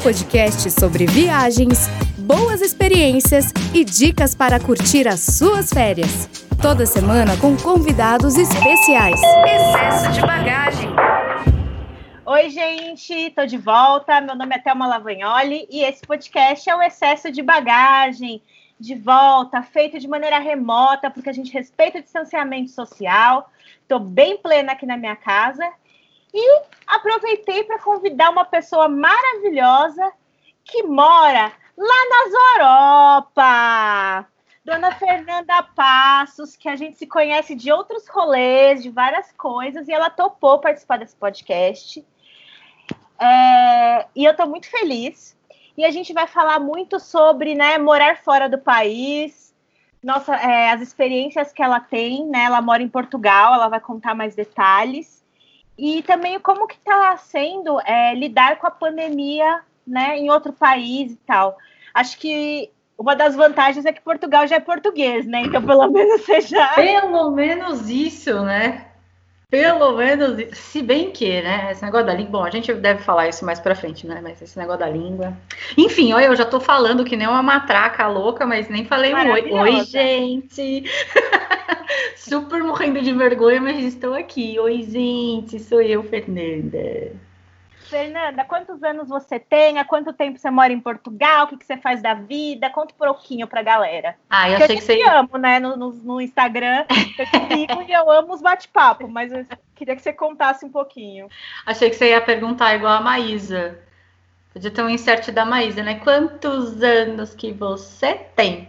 podcast sobre viagens, boas experiências e dicas para curtir as suas férias. Toda semana com convidados especiais. Excesso de bagagem. Oi, gente, tô de volta. Meu nome é Thelma Lavagnoli e esse podcast é o Excesso de Bagagem. De volta, feito de maneira remota, porque a gente respeita o distanciamento social. Estou bem plena aqui na minha casa e aproveitei para convidar uma pessoa maravilhosa que mora lá nas Europa. Dona Fernanda Passos, que a gente se conhece de outros rolês, de várias coisas, e ela topou participar desse podcast. É, e eu estou muito feliz. E a gente vai falar muito sobre né, morar fora do país, nossa, é, as experiências que ela tem, né? Ela mora em Portugal, ela vai contar mais detalhes e também como que está sendo é, lidar com a pandemia né, em outro país e tal. Acho que uma das vantagens é que Portugal já é português, né? Então, pelo menos você já. Pelo menos isso, né? Pelo menos, se bem que, né? Esse negócio da língua, bom, a gente deve falar isso mais pra frente, né? Mas esse negócio da língua. Enfim, olha, eu já tô falando que nem uma matraca louca, mas nem falei um oi. Oi, gente! Super morrendo de vergonha, mas estou aqui. Oi, gente, sou eu, Fernanda. Fernanda, quantos anos você tem? Há quanto tempo você mora em Portugal? O que, que você faz da vida? Conta um pouquinho pra galera. Ah, eu achei eu que você. Eu amo, né? No, no, no Instagram. Eu te sigo e eu amo os bate-papo, mas eu queria que você contasse um pouquinho. Achei que você ia perguntar igual a Maísa. Podia ter um insert da Maísa, né? Quantos anos que você tem?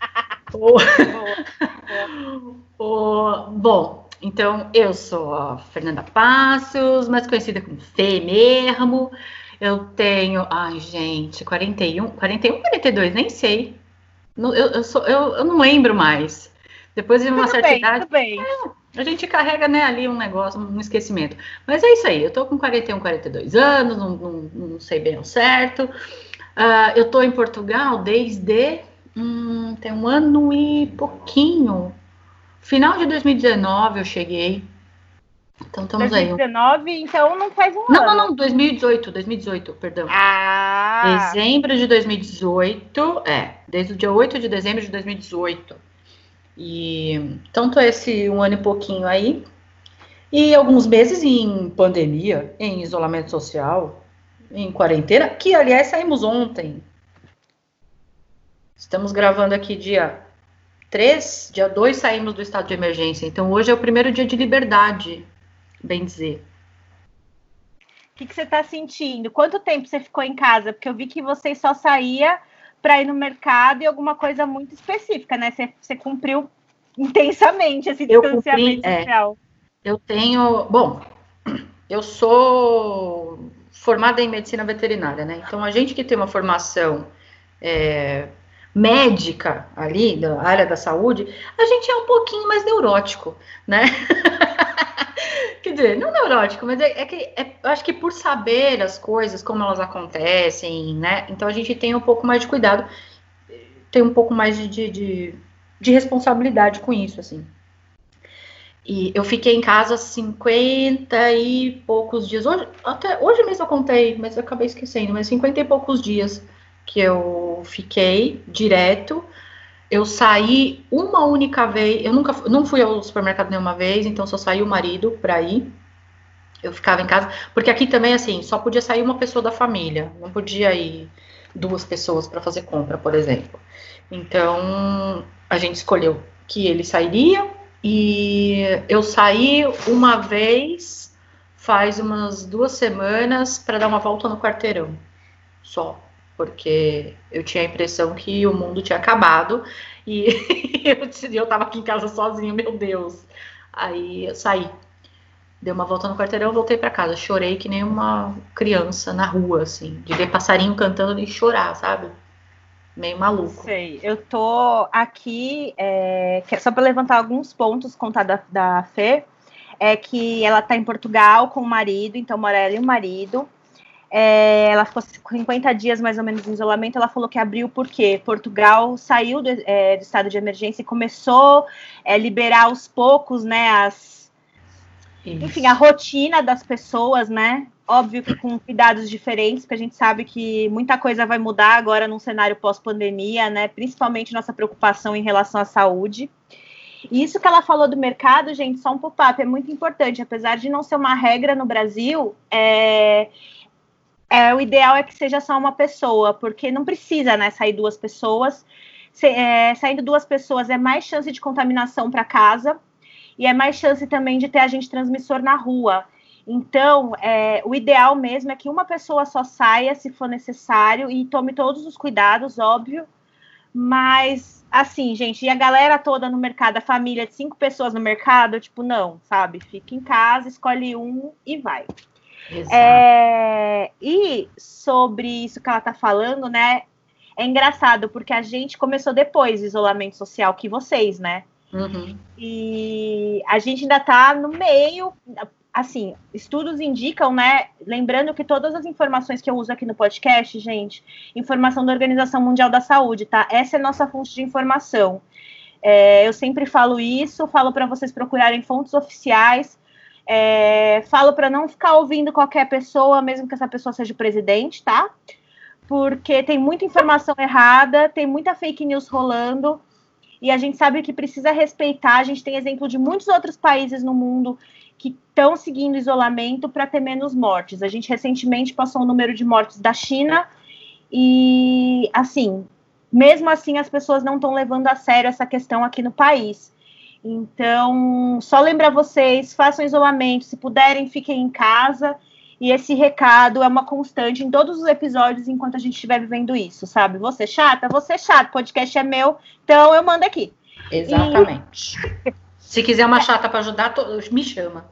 oh. oh. Bom, então, eu sou a Fernanda Passos, mais conhecida como Fê mesmo. Eu tenho, ai, gente, 41, 41, 42, nem sei. Eu, eu, sou, eu, eu não lembro mais. Depois de uma tudo certa bem, idade. Tudo bem. É, a gente carrega né, ali um negócio, um esquecimento. Mas é isso aí, eu tô com 41, 42 anos, não, não, não sei bem ao certo. Uh, eu tô em Portugal desde hum, tem um ano e pouquinho. Final de 2019 eu cheguei. Então estamos 2019, aí. então não faz um não, ano. Não, não, 2018, 2018, perdão. Ah! Dezembro de 2018, é, desde o dia 8 de dezembro de 2018. E então tô esse um ano e pouquinho aí. E alguns meses em pandemia, em isolamento social, em quarentena, que aliás saímos ontem. Estamos gravando aqui dia 3, dia 2 saímos do estado de emergência. Então hoje é o primeiro dia de liberdade, bem dizer. O que, que você está sentindo? Quanto tempo você ficou em casa? Porque eu vi que você só saía para ir no mercado e alguma coisa muito específica, né? Você, você cumpriu intensamente esse distanciamento cumpri, é. social. É, eu tenho. Bom, eu sou formada em medicina veterinária, né? Então a gente que tem uma formação é, médica ali, da área da saúde, a gente é um pouquinho mais neurótico, né? Quer dizer, não neurótico, mas é, é que é, acho que por saber as coisas, como elas acontecem, né? Então a gente tem um pouco mais de cuidado, tem um pouco mais de, de, de, de responsabilidade com isso, assim. E eu fiquei em casa 50 e poucos dias. Hoje, até hoje mesmo eu contei, mas eu acabei esquecendo, mas 50 e poucos dias que eu fiquei direto. Eu saí uma única vez, eu nunca não fui ao supermercado nenhuma vez, então só saiu o marido para ir. Eu ficava em casa, porque aqui também assim, só podia sair uma pessoa da família, não podia ir duas pessoas para fazer compra, por exemplo. Então, a gente escolheu que ele sairia e eu saí uma vez faz umas duas semanas para dar uma volta no quarteirão. Só porque eu tinha a impressão que o mundo tinha acabado e eu, eu tava aqui em casa sozinha, meu Deus. Aí eu saí, dei uma volta no quarteirão, voltei para casa, chorei que nem uma criança na rua, assim, de ver passarinho cantando e chorar, sabe? Meio maluco. Sei, eu tô aqui, é, só para levantar alguns pontos, contar da, da Fê, é que ela tá em Portugal com o marido, então mora ela e o marido. É, ela ficou 50 dias mais ou menos em isolamento. Ela falou que abriu porque Portugal saiu do, é, do estado de emergência e começou a é, liberar aos poucos, né? As, enfim, a rotina das pessoas, né? óbvio que com cuidados diferentes, porque a gente sabe que muita coisa vai mudar agora num cenário pós-pandemia, né? Principalmente nossa preocupação em relação à saúde. E isso que ela falou do mercado, gente, só um pop-up, é muito importante. Apesar de não ser uma regra no Brasil, é, é, o ideal é que seja só uma pessoa, porque não precisa né, sair duas pessoas. Se, é, saindo duas pessoas é mais chance de contaminação para casa e é mais chance também de ter agente transmissor na rua. Então, é, o ideal mesmo é que uma pessoa só saia se for necessário e tome todos os cuidados, óbvio. Mas, assim, gente, e a galera toda no mercado, a família de cinco pessoas no mercado, tipo, não, sabe? Fica em casa, escolhe um e vai. É, e sobre isso que ela tá falando, né? É engraçado, porque a gente começou depois do isolamento social que vocês, né? Uhum. E a gente ainda tá no meio, assim, estudos indicam, né? Lembrando que todas as informações que eu uso aqui no podcast, gente, informação da Organização Mundial da Saúde, tá? Essa é a nossa fonte de informação. É, eu sempre falo isso, falo para vocês procurarem fontes oficiais, é, falo para não ficar ouvindo qualquer pessoa, mesmo que essa pessoa seja presidente, tá? Porque tem muita informação errada, tem muita fake news rolando e a gente sabe que precisa respeitar. A gente tem exemplo de muitos outros países no mundo que estão seguindo isolamento para ter menos mortes. A gente recentemente passou o número de mortes da China e, assim, mesmo assim, as pessoas não estão levando a sério essa questão aqui no país. Então, só lembrar vocês, façam isolamento, se puderem, fiquem em casa. E esse recado é uma constante em todos os episódios enquanto a gente estiver vivendo isso, sabe? Você chata, você chato, podcast é meu, então eu mando aqui. Exatamente. E... Se quiser uma chata para ajudar, me chama.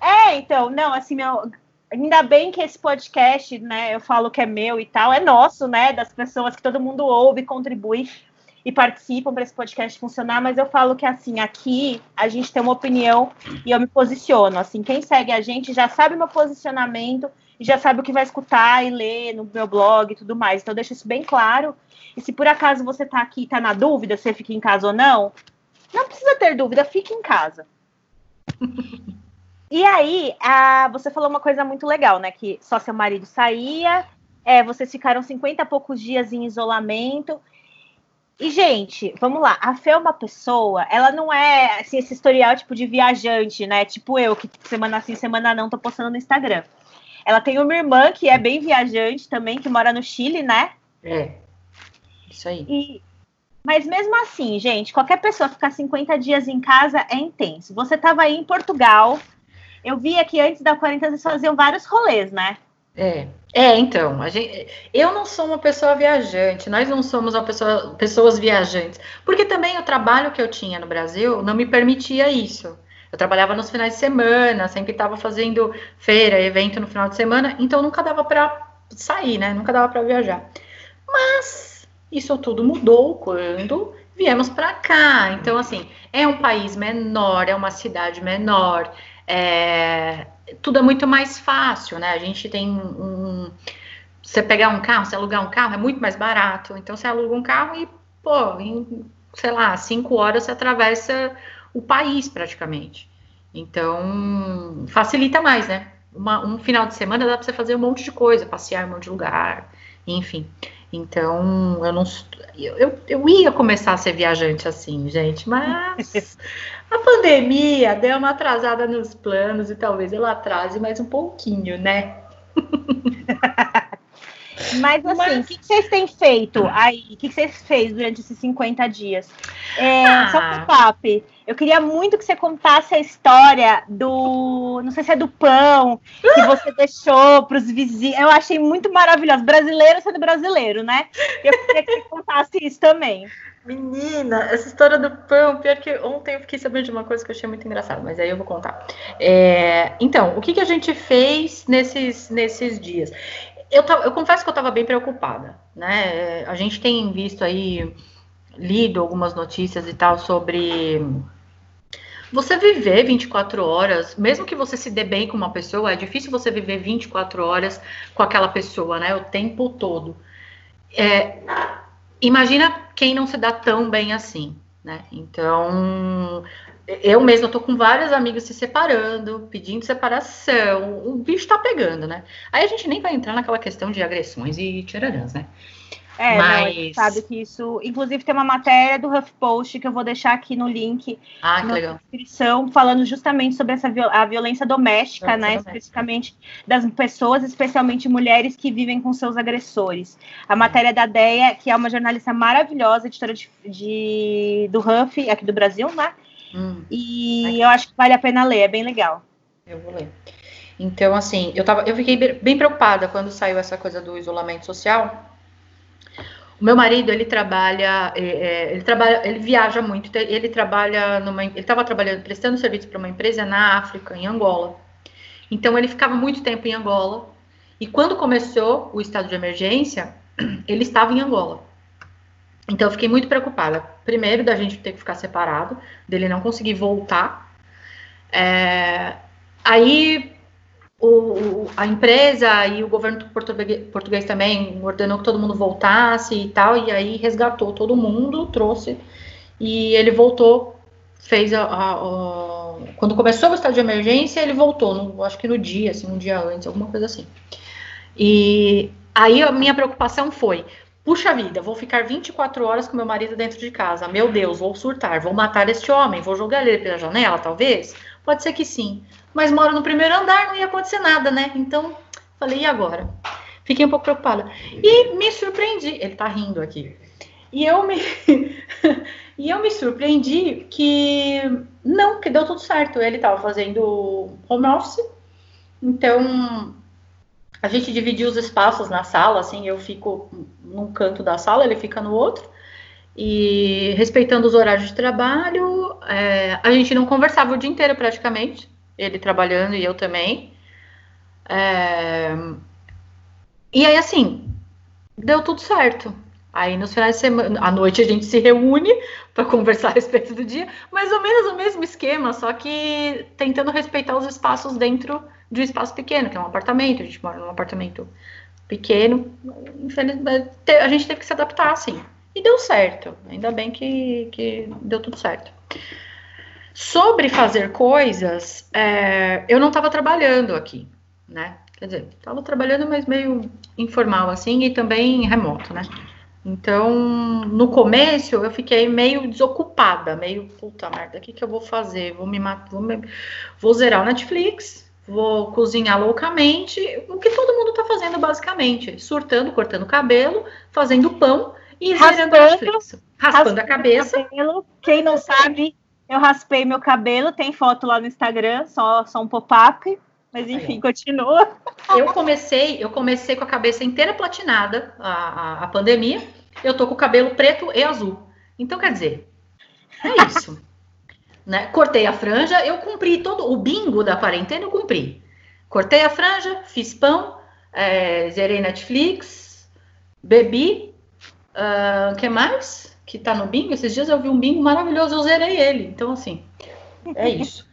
É, então, não, assim, meu, ainda bem que esse podcast, né, eu falo que é meu e tal, é nosso, né, das pessoas que todo mundo ouve, contribui e participam para esse podcast funcionar, mas eu falo que assim, aqui a gente tem uma opinião e eu me posiciono, assim, quem segue a gente já sabe meu posicionamento e já sabe o que vai escutar e ler no meu blog e tudo mais. Então eu deixo isso bem claro. E se por acaso você está aqui e está na dúvida se fica em casa ou não, não precisa ter dúvida, fique em casa. e aí, a, você falou uma coisa muito legal, né? Que só seu marido saía, é, vocês ficaram 50 e poucos dias em isolamento. E, gente, vamos lá. A Fê é uma pessoa, ela não é assim, esse historial tipo de viajante, né? Tipo eu, que semana sim, semana não, tô postando no Instagram. Ela tem uma irmã que é bem viajante também, que mora no Chile, né? É. Isso aí. E, mas mesmo assim, gente, qualquer pessoa ficar 50 dias em casa é intenso. Você estava aí em Portugal. Eu via que antes da quarentena vocês faziam vários rolês, né? É. É, então, a gente, eu não sou uma pessoa viajante, nós não somos uma pessoa, pessoas viajantes, porque também o trabalho que eu tinha no Brasil não me permitia isso. Eu trabalhava nos finais de semana, sempre estava fazendo feira, evento no final de semana, então nunca dava para sair, né? Nunca dava para viajar. Mas isso tudo mudou quando viemos para cá. Então, assim, é um país menor, é uma cidade menor, é, tudo é muito mais fácil, né? A gente tem um. Você pegar um carro, você alugar um carro é muito mais barato. Então, você aluga um carro e, pô, em, sei lá, cinco horas você atravessa o país praticamente. Então, facilita mais, né? Uma, um final de semana dá para você fazer um monte de coisa, passear em um monte de lugar, enfim. Então, eu não. Eu, eu ia começar a ser viajante assim, gente, mas a pandemia deu uma atrasada nos planos e talvez ela atrase mais um pouquinho, né? Mas assim, Mas... o que, vocês têm feito aí? O que, vocês fez durante esses 50 dias? É, ah. Só um papo. Eu queria muito que você contasse a história do. Não sei se é do pão que você deixou para os vizinhos. Eu achei muito maravilhoso. Brasileiro sendo brasileiro, né? Eu queria que você contasse isso também. Menina, essa história do pão, pior que ontem eu fiquei sabendo de uma coisa que eu achei muito engraçada, mas aí eu vou contar. É, então, o que, que a gente fez nesses, nesses dias? eu, eu confesso que eu estava bem preocupada, né? A gente tem visto aí, lido algumas notícias e tal sobre você viver 24 horas, mesmo que você se dê bem com uma pessoa, é difícil você viver 24 horas com aquela pessoa, né? O tempo todo. É, imagina quem não se dá tão bem assim, né? Então, eu mesma tô com vários amigos se separando, pedindo separação, o bicho tá pegando, né? Aí a gente nem vai entrar naquela questão de agressões e tirarãs, né? É, Mas... não, sabe que isso. Inclusive, tem uma matéria do HuffPost que eu vou deixar aqui no link ah, na legal. descrição, falando justamente sobre essa a violência doméstica, violência né? Doméstica. Especificamente das pessoas, especialmente mulheres que vivem com seus agressores. A matéria da Deia, que é uma jornalista maravilhosa, editora de, de do Huff, aqui do Brasil, né? Hum. E eu acho que vale a pena ler, é bem legal. Eu vou ler. Então, assim, eu, tava, eu fiquei bem preocupada quando saiu essa coisa do isolamento social o meu marido, ele trabalha, é, é, ele trabalha, ele viaja muito, então ele trabalha numa, ele estava trabalhando, prestando serviço para uma empresa na África, em Angola. Então ele ficava muito tempo em Angola. E quando começou o estado de emergência, ele estava em Angola. Então eu fiquei muito preocupada. Primeiro, da gente ter que ficar separado, dele não conseguir voltar. É, aí o, a empresa e o governo português, português, também ordenou que todo mundo voltasse e tal, e aí resgatou todo mundo, trouxe, e ele voltou, fez a, a, a quando começou o estado de emergência, ele voltou, no, acho que no dia, assim, um dia antes, alguma coisa assim. E aí a minha preocupação foi, puxa vida, vou ficar 24 horas com meu marido dentro de casa, meu Deus, vou surtar, vou matar este homem, vou jogar ele pela janela, talvez? Pode ser que sim mas moro no primeiro andar, não ia acontecer nada, né? Então, falei, e agora? Fiquei um pouco preocupada. E me surpreendi, ele tá rindo aqui. E eu me e eu me surpreendi que não, que deu tudo certo. Ele tava fazendo home office. Então, a gente dividiu os espaços na sala, assim, eu fico num canto da sala, ele fica no outro. E respeitando os horários de trabalho, é, a gente não conversava o dia inteiro praticamente ele trabalhando e eu também. É... E aí, assim, deu tudo certo. Aí, nos finais de semana, à noite, a gente se reúne para conversar a respeito do dia, mais ou menos o mesmo esquema, só que tentando respeitar os espaços dentro de um espaço pequeno, que é um apartamento. A gente mora num apartamento pequeno. Infelizmente, a gente teve que se adaptar, assim. E deu certo. Ainda bem que, que deu tudo certo. Sobre fazer coisas, é, eu não estava trabalhando aqui, né? Quer dizer, estava trabalhando, mas meio informal, assim, e também remoto, né? Então, no começo, eu fiquei meio desocupada, meio, puta merda, o que, que eu vou fazer? Vou me matar, vou, me... vou zerar o Netflix, vou cozinhar loucamente, o que todo mundo tá fazendo, basicamente, surtando, cortando cabelo, fazendo pão e raspando, Netflix. Raspando a cabeça. Cabelo. Quem não sabe, eu raspei meu cabelo, tem foto lá no Instagram, só, só um pop-up. Mas enfim, Aí, continua. Eu comecei, eu comecei com a cabeça inteira platinada, a, a, a, pandemia. Eu tô com o cabelo preto e azul. Então, quer dizer, é isso. né? Cortei a franja, eu cumpri todo o bingo da quarentena, eu cumpri. Cortei a franja, fiz pão, é, zerei Netflix, bebi. O uh, que mais? que tá no bingo. Esses dias eu vi um bingo maravilhoso, eu zerei ele. Então, assim, é isso.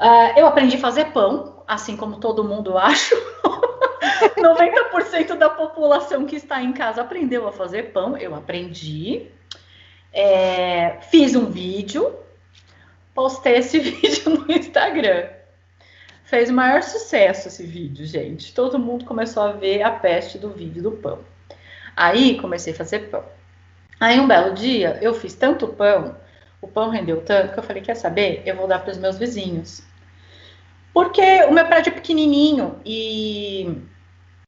Uh, eu aprendi a fazer pão, assim como todo mundo, acho. 90% da população que está em casa aprendeu a fazer pão. Eu aprendi. É, fiz um vídeo, postei esse vídeo no Instagram. Fez o maior sucesso esse vídeo, gente. Todo mundo começou a ver a peste do vídeo do pão. Aí comecei a fazer pão. Aí um belo dia eu fiz tanto pão, o pão rendeu tanto que eu falei: quer saber? Eu vou dar para os meus vizinhos. Porque o meu prédio é pequenininho e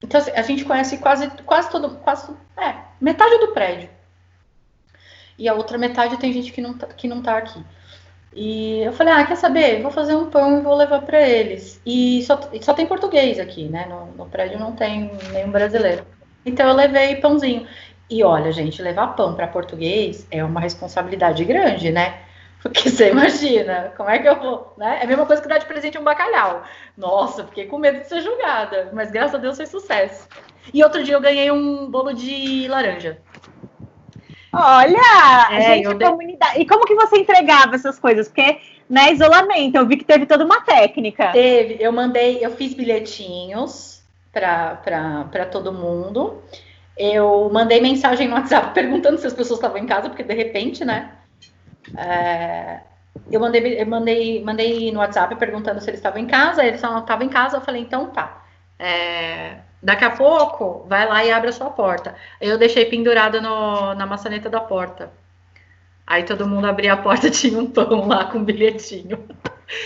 então assim, a gente conhece quase quase todo quase é metade do prédio e a outra metade tem gente que não tá, que não tá aqui. E eu falei, ah, quer saber? Vou fazer um pão e vou levar para eles. E só, só tem português aqui, né? No, no prédio não tem nenhum brasileiro. Então eu levei pãozinho. E olha, gente, levar pão para português é uma responsabilidade grande, né? Porque você imagina, como é que eu vou, né? É a mesma coisa que dar de presente um bacalhau. Nossa, fiquei com medo de ser julgada, mas graças a Deus foi sucesso. E outro dia eu ganhei um bolo de laranja. Olha, é, gente, de... comunidade. E como que você entregava essas coisas? Porque, né, isolamento, eu vi que teve toda uma técnica. Teve, eu mandei, eu fiz bilhetinhos para todo mundo. Eu mandei mensagem no WhatsApp perguntando se as pessoas estavam em casa, porque de repente, né? É, eu mandei, eu mandei, mandei no WhatsApp perguntando se eles estavam em casa, eles não estavam em casa, eu falei, então tá. É, daqui a pouco, vai lá e abre a sua porta. Eu deixei pendurado no, na maçaneta da porta. Aí todo mundo abria a porta, tinha um pão lá com um bilhetinho.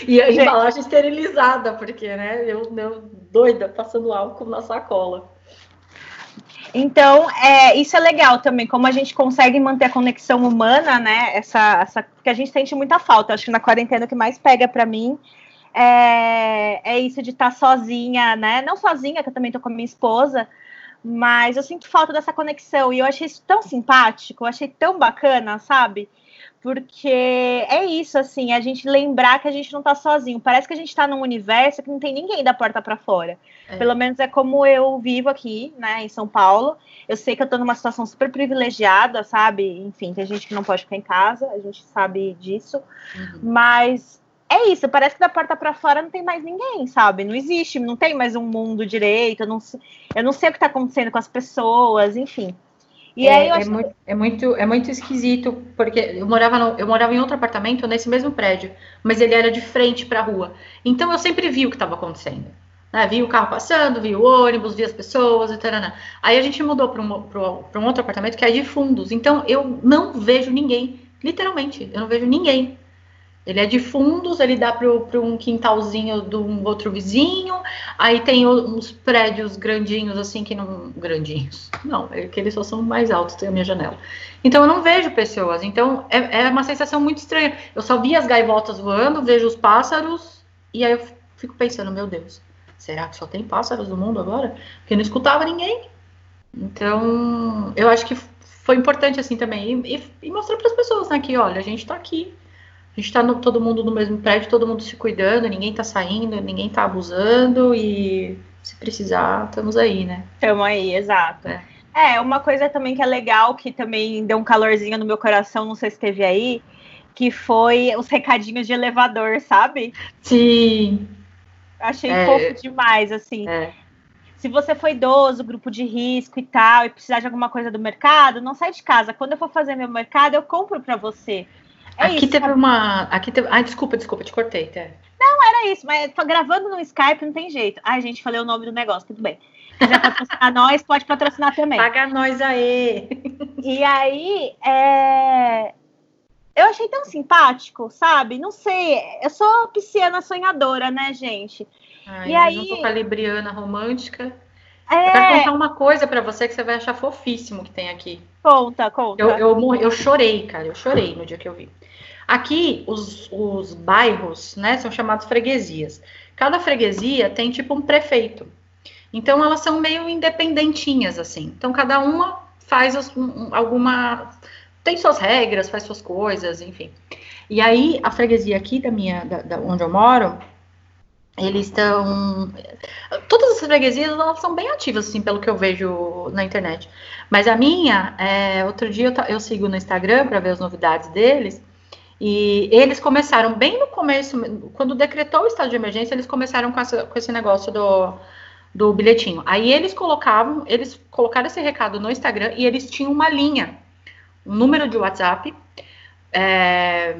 E a embalagem esterilizada, porque, né, eu, eu doida, passando álcool na sacola. Então, é, isso é legal também, como a gente consegue manter a conexão humana, né? Essa, essa que a gente sente muita falta. Acho que na quarentena o que mais pega para mim é, é, isso de estar tá sozinha, né? Não sozinha, que eu também tô com a minha esposa, mas eu sinto falta dessa conexão. E eu achei isso tão simpático, eu achei tão bacana, sabe? Porque é isso, assim, a gente lembrar que a gente não tá sozinho. Parece que a gente tá num universo que não tem ninguém da porta para fora. É. Pelo menos é como eu vivo aqui, né, em São Paulo. Eu sei que eu tô numa situação super privilegiada, sabe? Enfim, tem gente que não pode ficar em casa, a gente sabe disso. Uhum. Mas é isso, parece que da porta para fora não tem mais ninguém, sabe? Não existe, não tem mais um mundo direito, eu não, eu não sei o que tá acontecendo com as pessoas, enfim. E é, aí é, muito, é, muito, é muito esquisito, porque eu morava, no, eu morava em outro apartamento nesse mesmo prédio, mas ele era de frente para a rua. Então eu sempre vi o que estava acontecendo. Né? Vi o carro passando, vi o ônibus, vi as pessoas e tal. Aí a gente mudou para um, um outro apartamento que é de fundos. Então eu não vejo ninguém, literalmente, eu não vejo ninguém. Ele é de fundos, ele dá para um quintalzinho de um outro vizinho. Aí tem uns prédios grandinhos, assim, que não. Grandinhos. Não, é que eles só são mais altos, tem a minha janela. Então eu não vejo pessoas. Então é, é uma sensação muito estranha. Eu só vi as gaivotas voando, vejo os pássaros, e aí eu fico pensando, meu Deus, será que só tem pássaros no mundo agora? Porque não escutava ninguém. Então, eu acho que foi importante assim também. E, e, e mostrar para as pessoas, né, que olha, a gente está aqui a gente está todo mundo no mesmo prédio, todo mundo se cuidando, ninguém está saindo, ninguém está abusando e se precisar, estamos aí, né? Estamos aí, exato. É. é, uma coisa também que é legal, que também deu um calorzinho no meu coração, não sei se teve aí, que foi os recadinhos de elevador, sabe? Sim. Achei é, fofo demais, assim. É. Se você for idoso, grupo de risco e tal, e precisar de alguma coisa do mercado, não sai de casa. Quando eu for fazer meu mercado, eu compro para você. É aqui isso, teve sabe? uma. Aqui teve. Ai, desculpa, desculpa, te cortei, até. Não, era isso, mas tô gravando no Skype, não tem jeito. Ai, gente, falei o nome do negócio, tudo bem. Se quiser patrocinar nós, pode patrocinar também. Paga nós aí. E aí, é... eu achei tão simpático, sabe? Não sei, eu sou pisciana sonhadora, né, gente? Ai, e aí... eu sou calibriana romântica. É... Eu quero contar uma coisa para você que você vai achar fofíssimo que tem aqui. Conta, conta. Eu, eu, eu chorei, cara, eu chorei no dia que eu vi. Aqui, os, os bairros, né, são chamados freguesias. Cada freguesia tem, tipo, um prefeito. Então, elas são meio independentinhas, assim. Então, cada uma faz um, alguma... Tem suas regras, faz suas coisas, enfim. E aí, a freguesia aqui da minha, da, da onde eu moro, eles estão. Todas as freguesias elas são bem ativas, assim, pelo que eu vejo na internet. Mas a minha, é, outro dia eu, eu sigo no Instagram para ver as novidades deles. E eles começaram bem no começo, quando decretou o estado de emergência, eles começaram com, essa, com esse negócio do, do bilhetinho. Aí eles colocavam, eles colocaram esse recado no Instagram e eles tinham uma linha, um número de WhatsApp. É,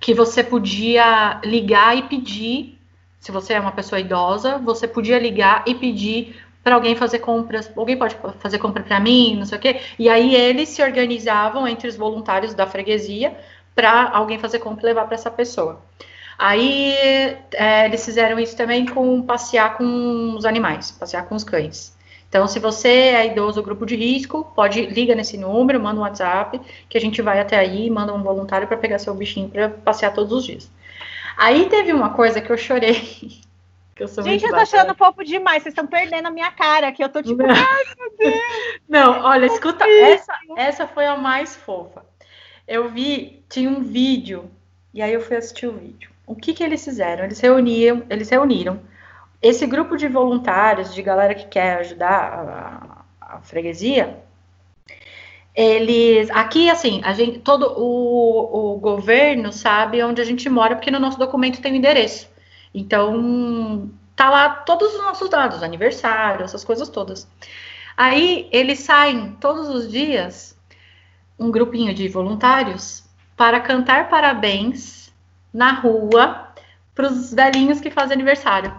que você podia ligar e pedir se você é uma pessoa idosa, você podia ligar e pedir para alguém fazer compras, alguém pode fazer compra para mim, não sei o quê. E aí eles se organizavam entre os voluntários da freguesia para alguém fazer compra e levar para essa pessoa. Aí é, eles fizeram isso também com passear com os animais, passear com os cães. Então, se você é idoso grupo de risco, pode liga nesse número, manda um WhatsApp, que a gente vai até aí, manda um voluntário para pegar seu bichinho para passear todos os dias. Aí teve uma coisa que eu chorei. Que eu Gente, eu tô achando fofo demais. Vocês estão perdendo a minha cara, que eu tô tipo, não. ai meu Deus. Não, olha, escuta, essa, essa foi a mais fofa. Eu vi, tinha um vídeo, e aí eu fui assistir o vídeo. O que que eles fizeram? Eles reuniam, eles reuniram esse grupo de voluntários, de galera que quer ajudar a, a freguesia, eles aqui assim a gente todo o, o governo sabe onde a gente mora porque no nosso documento tem o endereço então tá lá todos os nossos dados aniversário essas coisas todas aí eles saem todos os dias um grupinho de voluntários para cantar parabéns na rua para os velhinhos que fazem aniversário.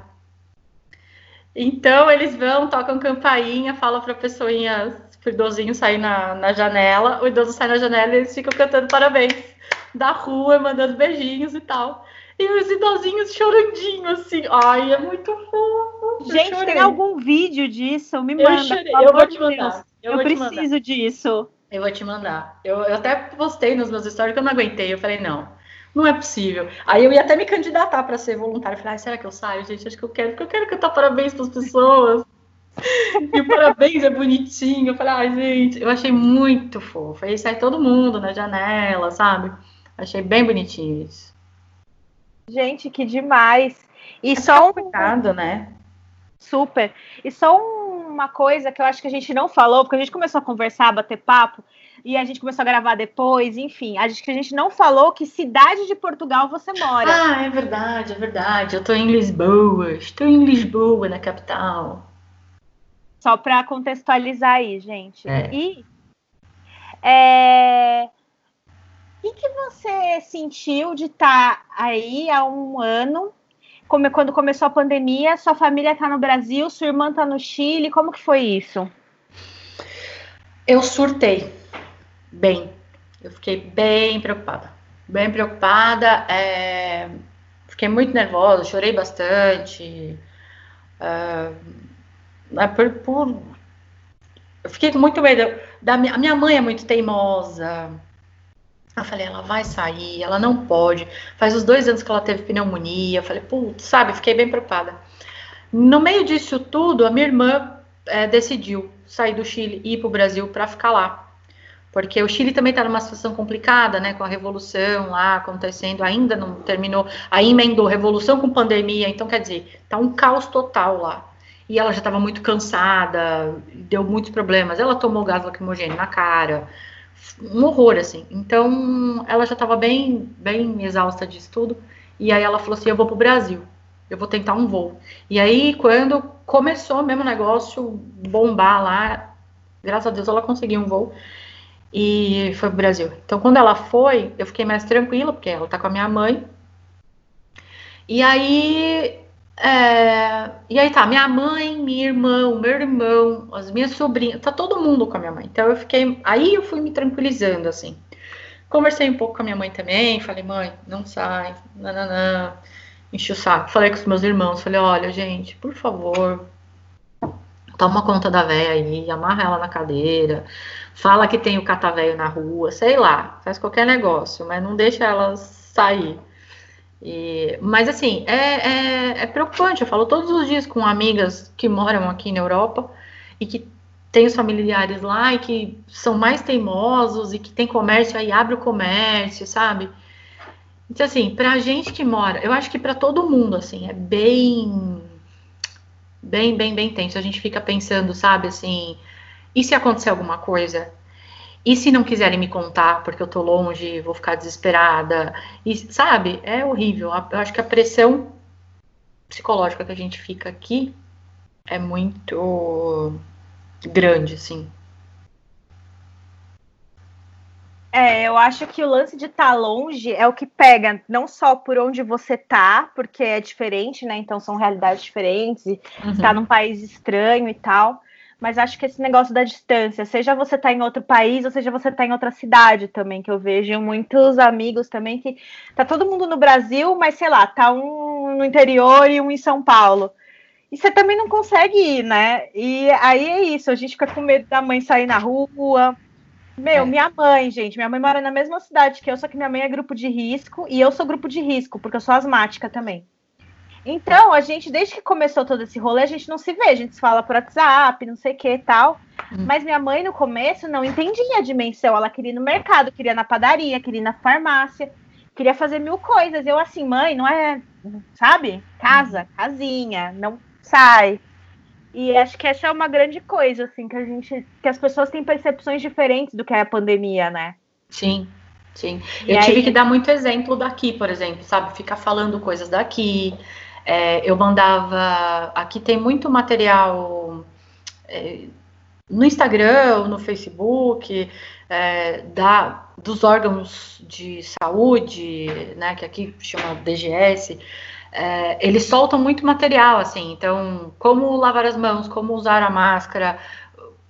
Então eles vão, tocam campainha, falam para a pessoinha, o idosinho sair na, na janela, o idoso sai na janela e eles ficam cantando parabéns da rua, mandando beijinhos e tal. E os idosinhos chorandinhos, assim. Ai, é muito fofo. Gente, tem algum vídeo disso? Me manda. Eu, chorei. eu vou te mandar. Eu, eu preciso mandar. disso. Eu vou te mandar. Eu, eu até postei nos meus stories que eu não aguentei. Eu falei, não, não é possível. Aí eu ia até me candidatar para ser voluntário. Eu falei, ah, será que eu saio, gente? Acho que eu quero, porque eu quero cantar parabéns para as pessoas. e o parabéns é bonitinho. Eu falei, ai, ah, gente, eu achei muito fofo. Aí sai todo mundo na janela, sabe? Achei bem bonitinho isso. Gente, que demais. E é só um. Cuidado, né? Super. E só uma coisa que eu acho que a gente não falou, porque a gente começou a conversar, a bater papo, e a gente começou a gravar depois, enfim. Acho que a gente não falou que cidade de Portugal você mora. Ah, é verdade, é verdade. Eu tô em Lisboa. Estou em Lisboa, na capital. Só para contextualizar aí, gente. É. E é, o que você sentiu de estar tá aí há um ano? Como, quando começou a pandemia, sua família está no Brasil, sua irmã está no Chile, como que foi isso? Eu surtei bem. Eu fiquei bem preocupada. Bem preocupada. É... Fiquei muito nervosa, chorei bastante. Uh... Por, por... Eu fiquei com muito medo. Da... A minha mãe é muito teimosa. Eu falei, ela vai sair, ela não pode. Faz os dois anos que ela teve pneumonia. Eu falei, putz, sabe, fiquei bem preocupada. No meio disso tudo, a minha irmã é, decidiu sair do Chile e ir para o Brasil para ficar lá. Porque o Chile também está numa situação complicada, né? Com a revolução lá acontecendo, ainda não terminou. Aí emendou revolução com pandemia, então quer dizer, tá um caos total lá. E ela já estava muito cansada, deu muitos problemas. Ela tomou gás lacrimogêneo na cara, um horror, assim. Então, ela já estava bem, bem exausta disso tudo. E aí ela falou assim: Eu vou pro Brasil, eu vou tentar um voo. E aí, quando começou mesmo o negócio bombar lá, graças a Deus ela conseguiu um voo e foi pro Brasil. Então, quando ela foi, eu fiquei mais tranquila, porque ela tá com a minha mãe. E aí é, e aí tá, minha mãe, minha irmã, meu irmão, as minhas sobrinhas, tá todo mundo com a minha mãe. Então eu fiquei, aí eu fui me tranquilizando, assim. Conversei um pouco com a minha mãe também, falei, mãe, não sai, nananã, enchi o saco. Falei com os meus irmãos, falei, olha, gente, por favor, toma conta da véia aí, amarra ela na cadeira, fala que tem o catavéio na rua, sei lá, faz qualquer negócio, mas não deixa ela sair. E, mas assim, é, é, é, preocupante. Eu falo todos os dias com amigas que moram aqui na Europa e que têm os familiares lá e que são mais teimosos e que tem comércio aí, abre o comércio, sabe? Então, assim, pra gente que mora, eu acho que para todo mundo, assim, é bem, bem, bem, bem tenso. A gente fica pensando, sabe, assim, e se acontecer alguma coisa? E se não quiserem me contar porque eu tô longe, vou ficar desesperada. E sabe, é horrível. Eu acho que a pressão psicológica que a gente fica aqui é muito grande, assim. É, eu acho que o lance de estar tá longe é o que pega, não só por onde você tá, porque é diferente, né? Então são realidades diferentes, e uhum. tá num país estranho e tal mas acho que esse negócio da distância, seja você tá em outro país, ou seja você tá em outra cidade também, que eu vejo muitos amigos também que tá todo mundo no Brasil, mas sei lá, tá um no interior e um em São Paulo. E você também não consegue ir, né? E aí é isso, a gente fica com medo da mãe sair na rua. Meu, é. minha mãe, gente, minha mãe mora na mesma cidade que eu, só que minha mãe é grupo de risco e eu sou grupo de risco, porque eu sou asmática também. Então, a gente, desde que começou todo esse rolê, a gente não se vê, a gente se fala por WhatsApp, não sei o que e tal. Hum. Mas minha mãe, no começo, não entendia a dimensão. Ela queria ir no mercado, queria ir na padaria, queria ir na farmácia, queria fazer mil coisas. Eu, assim, mãe, não é, sabe? Casa, casinha, não sai. E acho que essa é uma grande coisa, assim, que a gente. que as pessoas têm percepções diferentes do que é a pandemia, né? Sim, sim. E Eu aí... tive que dar muito exemplo daqui, por exemplo, sabe? Ficar falando coisas daqui. É, eu mandava. Aqui tem muito material é, no Instagram, no Facebook, é, da, dos órgãos de saúde, né, que aqui chama DGS, é, eles soltam muito material, assim, então, como lavar as mãos, como usar a máscara,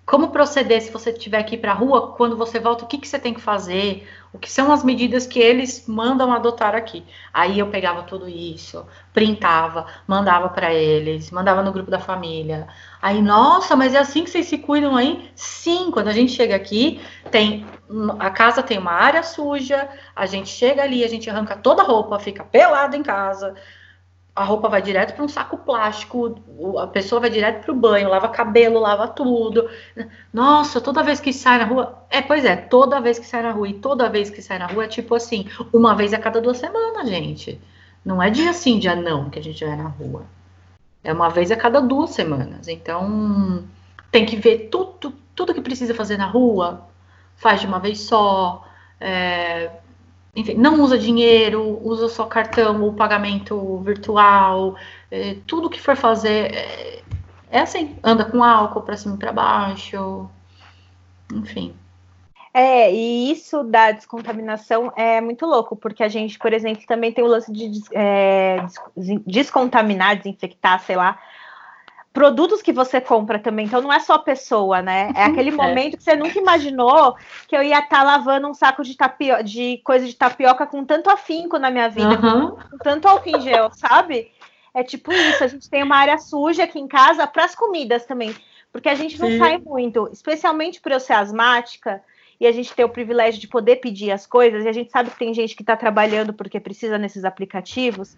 como proceder se você estiver aqui para a rua, quando você volta, o que, que você tem que fazer, o que são as medidas que eles mandam adotar aqui. Aí eu pegava tudo isso, printava, mandava para eles, mandava no grupo da família. Aí, nossa, mas é assim que vocês se cuidam aí? Sim, quando a gente chega aqui, tem a casa tem uma área suja, a gente chega ali, a gente arranca toda a roupa, fica pelado em casa, a roupa vai direto para um saco plástico, a pessoa vai direto para o banho, lava cabelo, lava tudo. Nossa, toda vez que sai na rua. É, pois é, toda vez que sai na rua, e toda vez que sai na rua é tipo assim, uma vez a cada duas semanas, gente. Não é dia sim, dia não que a gente vai na rua. É uma vez a cada duas semanas. Então, tem que ver tudo, tudo que precisa fazer na rua, faz de uma vez só. É, enfim, não usa dinheiro, usa só cartão ou pagamento virtual, é, tudo que for fazer é, é assim, anda com álcool para cima e para baixo, enfim. É, e isso da descontaminação é muito louco, porque a gente, por exemplo, também tem o lance de é, descontaminar, desinfectar, sei lá, produtos que você compra também. Então não é só pessoa, né? É aquele é. momento que você nunca imaginou que eu ia estar tá lavando um saco de, tapio... de coisa de tapioca com tanto afinco na minha vida, uhum. com, tanto álcool em gel, sabe? É tipo isso, a gente tem uma área suja aqui em casa para as comidas também, porque a gente não Sim. sai muito, especialmente por eu ser asmática e a gente ter o privilégio de poder pedir as coisas, e a gente sabe que tem gente que está trabalhando porque precisa nesses aplicativos.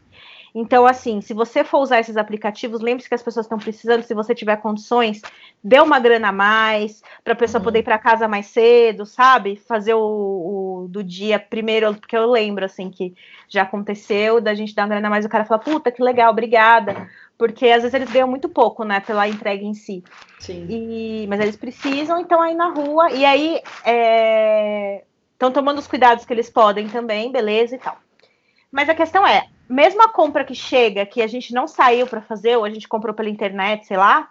Então, assim, se você for usar esses aplicativos, lembre-se que as pessoas estão precisando, se você tiver condições, dê uma grana a mais, para a pessoa uhum. poder ir para casa mais cedo, sabe? Fazer o, o, do dia primeiro, porque eu lembro, assim, que já aconteceu, da gente dar uma grana a mais, o cara fala, puta, que legal, obrigada. Porque às vezes eles ganham muito pouco, né, pela entrega em si. Sim. E, mas eles precisam, então, aí na rua, e aí estão é, tomando os cuidados que eles podem também, beleza e tal. Mas a questão é, mesmo a compra que chega, que a gente não saiu para fazer, ou a gente comprou pela internet, sei lá,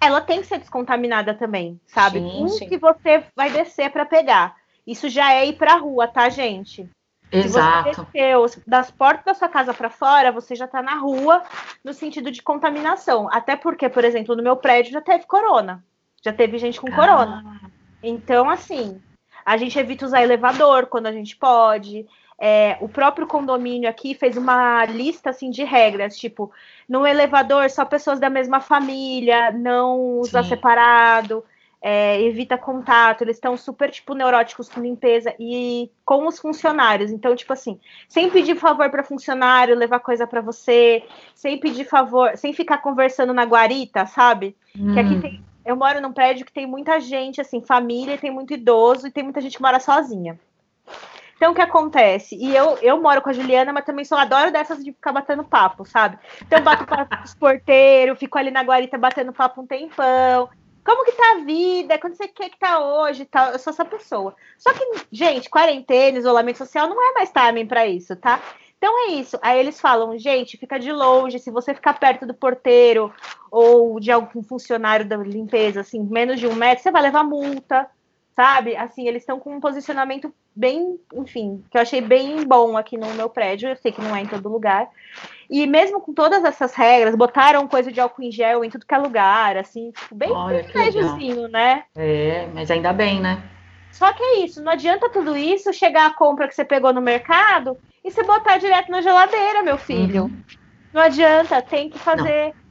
ela tem que ser descontaminada também, sabe? Sim, um sim. que você vai descer para pegar. Isso já é ir para a rua, tá, gente? Exato. Se você desceu das portas da sua casa para fora, você já está na rua no sentido de contaminação. Até porque, por exemplo, no meu prédio já teve corona. Já teve gente com ah. corona. Então, assim, a gente evita usar elevador quando a gente pode. É, o próprio condomínio aqui fez uma lista assim de regras, tipo, no elevador só pessoas da mesma família, não usar Sim. separado, é, evita contato, eles estão super, tipo, neuróticos com limpeza e com os funcionários. Então, tipo assim, sem pedir favor para funcionário, levar coisa para você, sem pedir favor, sem ficar conversando na guarita, sabe? Hum. Que aqui hum. tem. Eu moro num prédio que tem muita gente, assim, família, tem muito idoso e tem muita gente que mora sozinha. Então, o que acontece? E eu, eu moro com a Juliana, mas também só adoro dessas de ficar batendo papo, sabe? Então, bato papo com os porteiros, fico ali na guarita batendo papo um tempão. Como que tá a vida? Quando você quer que tá hoje tal? Eu sou essa pessoa. Só que, gente, quarentena, isolamento social não é mais timing para isso, tá? Então é isso. Aí eles falam, gente, fica de longe. Se você ficar perto do porteiro ou de algum funcionário da limpeza, assim, menos de um metro, você vai levar multa sabe? Assim, eles estão com um posicionamento bem, enfim, que eu achei bem bom aqui no meu prédio. Eu sei que não é em todo lugar. E mesmo com todas essas regras, botaram coisa de álcool em gel em tudo que é lugar, assim, tipo, bem prédiozinho, né? É, mas ainda bem, né? Só que é isso, não adianta tudo isso chegar a compra que você pegou no mercado e você botar direto na geladeira, meu filho. Uhum. Não adianta, tem que fazer. Não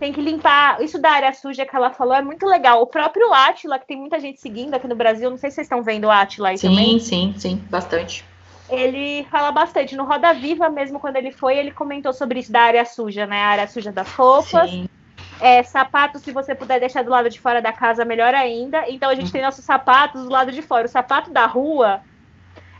tem que limpar. Isso da área suja que ela falou é muito legal. O próprio Atila, que tem muita gente seguindo aqui no Brasil, não sei se vocês estão vendo o Atila aí sim, também. Sim, sim, sim, bastante. Ele fala bastante. No Roda Viva, mesmo quando ele foi, ele comentou sobre isso da área suja, né? A área suja das roupas. Sim. É, sapatos, se você puder deixar do lado de fora da casa, melhor ainda. Então a gente tem nossos sapatos do lado de fora. O sapato da rua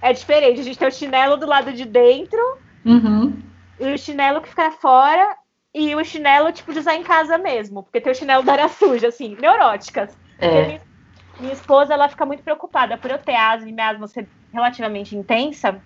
é diferente. A gente tem o chinelo do lado de dentro. Uhum. E o chinelo que fica fora e o chinelo, tipo, de usar em casa mesmo, porque tem o chinelo da área suja, assim, neuróticas. É. Minha, minha, esposa, ela fica muito preocupada por eu ter asma e minha asma ser relativamente intensa.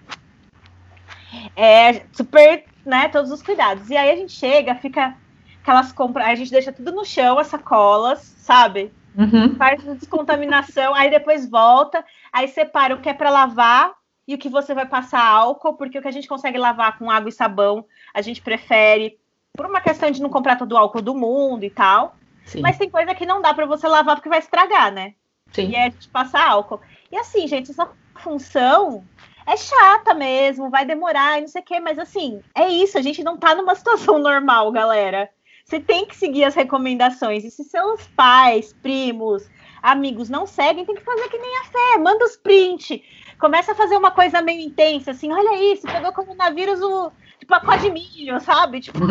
É super, né, todos os cuidados. E aí a gente chega, fica aquelas compras, a gente deixa tudo no chão, as sacolas, sabe? Uhum. Faz descontaminação, aí depois volta, aí separa o que é para lavar e o que você vai passar álcool, porque o que a gente consegue lavar com água e sabão, a gente prefere, por uma questão de não comprar todo o álcool do mundo e tal. Sim. Mas tem coisa que não dá para você lavar porque vai estragar, né? Sim. E é gente passar álcool. E assim, gente, essa função é chata mesmo, vai demorar e não sei o quê, mas assim, é isso, a gente não tá numa situação normal, galera. Você tem que seguir as recomendações. E se seus pais, primos, amigos não seguem, tem que fazer que nem a fé. Manda os print. Começa a fazer uma coisa meio intensa, assim, olha isso, pegou coronavírus o de pacote de milho, sabe? Tipo.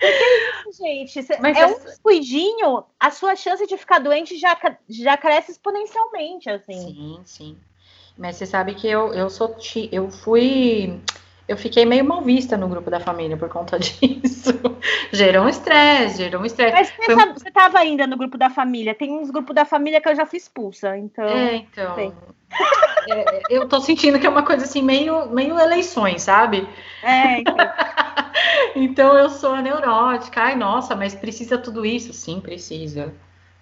que é isso, gente? Mas é um cuidinho, a sua chance de ficar doente já, já cresce exponencialmente, assim. Sim, sim. Mas você sabe que eu, eu sou eu fui eu fiquei meio mal vista no grupo da família por conta disso. gerou um estresse, gerou um estresse. Mas você, Foi... sabe, você tava ainda no grupo da família. Tem uns grupos da família que eu já fui expulsa, então. É, então. É, eu tô sentindo que é uma coisa assim, meio, meio eleições, sabe? É, então. então eu sou neurótica. Ai, nossa, mas precisa tudo isso? Sim, precisa,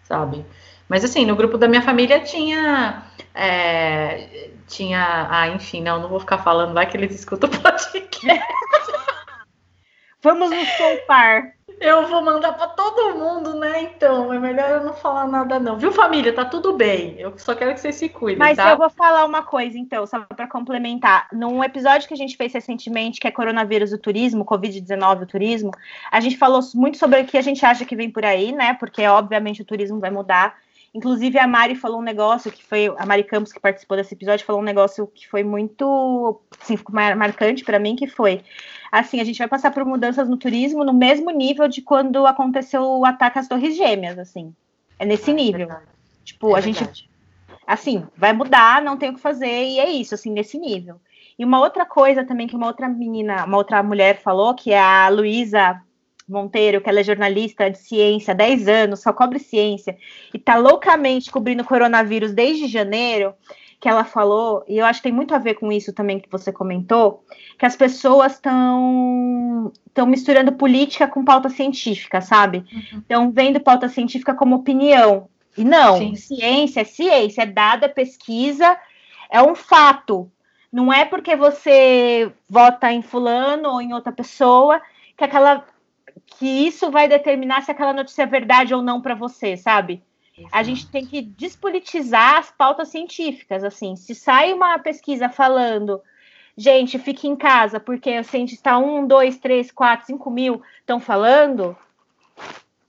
sabe? Mas assim, no grupo da minha família tinha. É, tinha. Ah, enfim, não, não vou ficar falando, vai que eles escutam o podcast. Vamos nos poupar. Eu vou mandar para todo mundo, né? Então, é melhor eu não falar nada, não. Viu, família? Tá tudo bem. Eu só quero que vocês se cuidem. Mas tá? eu vou falar uma coisa, então, só para complementar. Num episódio que a gente fez recentemente, que é Coronavírus do Turismo, Covid-19 o Turismo, a gente falou muito sobre o que a gente acha que vem por aí, né? Porque, obviamente, o turismo vai mudar. Inclusive, a Mari falou um negócio que foi. A Mari Campos, que participou desse episódio, falou um negócio que foi muito assim, marcante para mim, que foi assim, a gente vai passar por mudanças no turismo no mesmo nível de quando aconteceu o ataque às Torres Gêmeas, assim. É nesse é nível. Tipo, é a gente. Assim, vai mudar, não tem o que fazer, e é isso, assim, nesse nível. E uma outra coisa também que uma outra menina, uma outra mulher falou, que é a Luísa Monteiro, que ela é jornalista de ciência há 10 anos, só cobre ciência, e tá loucamente cobrindo coronavírus desde janeiro, que ela falou, e eu acho que tem muito a ver com isso também que você comentou, que as pessoas estão estão misturando política com pauta científica, sabe? Estão uhum. vendo pauta científica como opinião. E não, Sim. ciência é ciência, é dada, é pesquisa, é um fato. Não é porque você vota em fulano ou em outra pessoa que aquela que isso vai determinar se aquela notícia é verdade ou não para você, sabe? Exato. A gente tem que despolitizar as pautas científicas, assim. Se sai uma pesquisa falando, gente, fique em casa, porque o cientista 1, 2, 3, 4, 5 mil estão falando,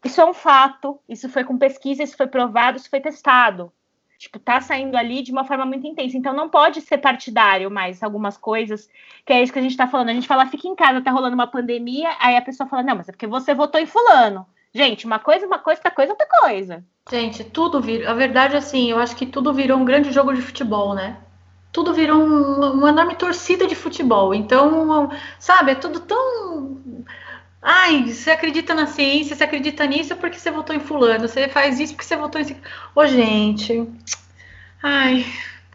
isso é um fato, isso foi com pesquisa, isso foi provado, isso foi testado. Tipo, tá saindo ali de uma forma muito intensa. Então não pode ser partidário mais algumas coisas, que é isso que a gente tá falando. A gente fala, fica em casa, tá rolando uma pandemia, aí a pessoa fala, não, mas é porque você votou em fulano. Gente, uma coisa, uma coisa, outra coisa, outra coisa. Gente, tudo virou. A verdade, assim, eu acho que tudo virou um grande jogo de futebol, né? Tudo virou um, uma enorme torcida de futebol. Então, sabe, é tudo tão Ai, você acredita na ciência, você acredita nisso porque você votou em fulano, você faz isso porque você votou em... Ô, gente, ai,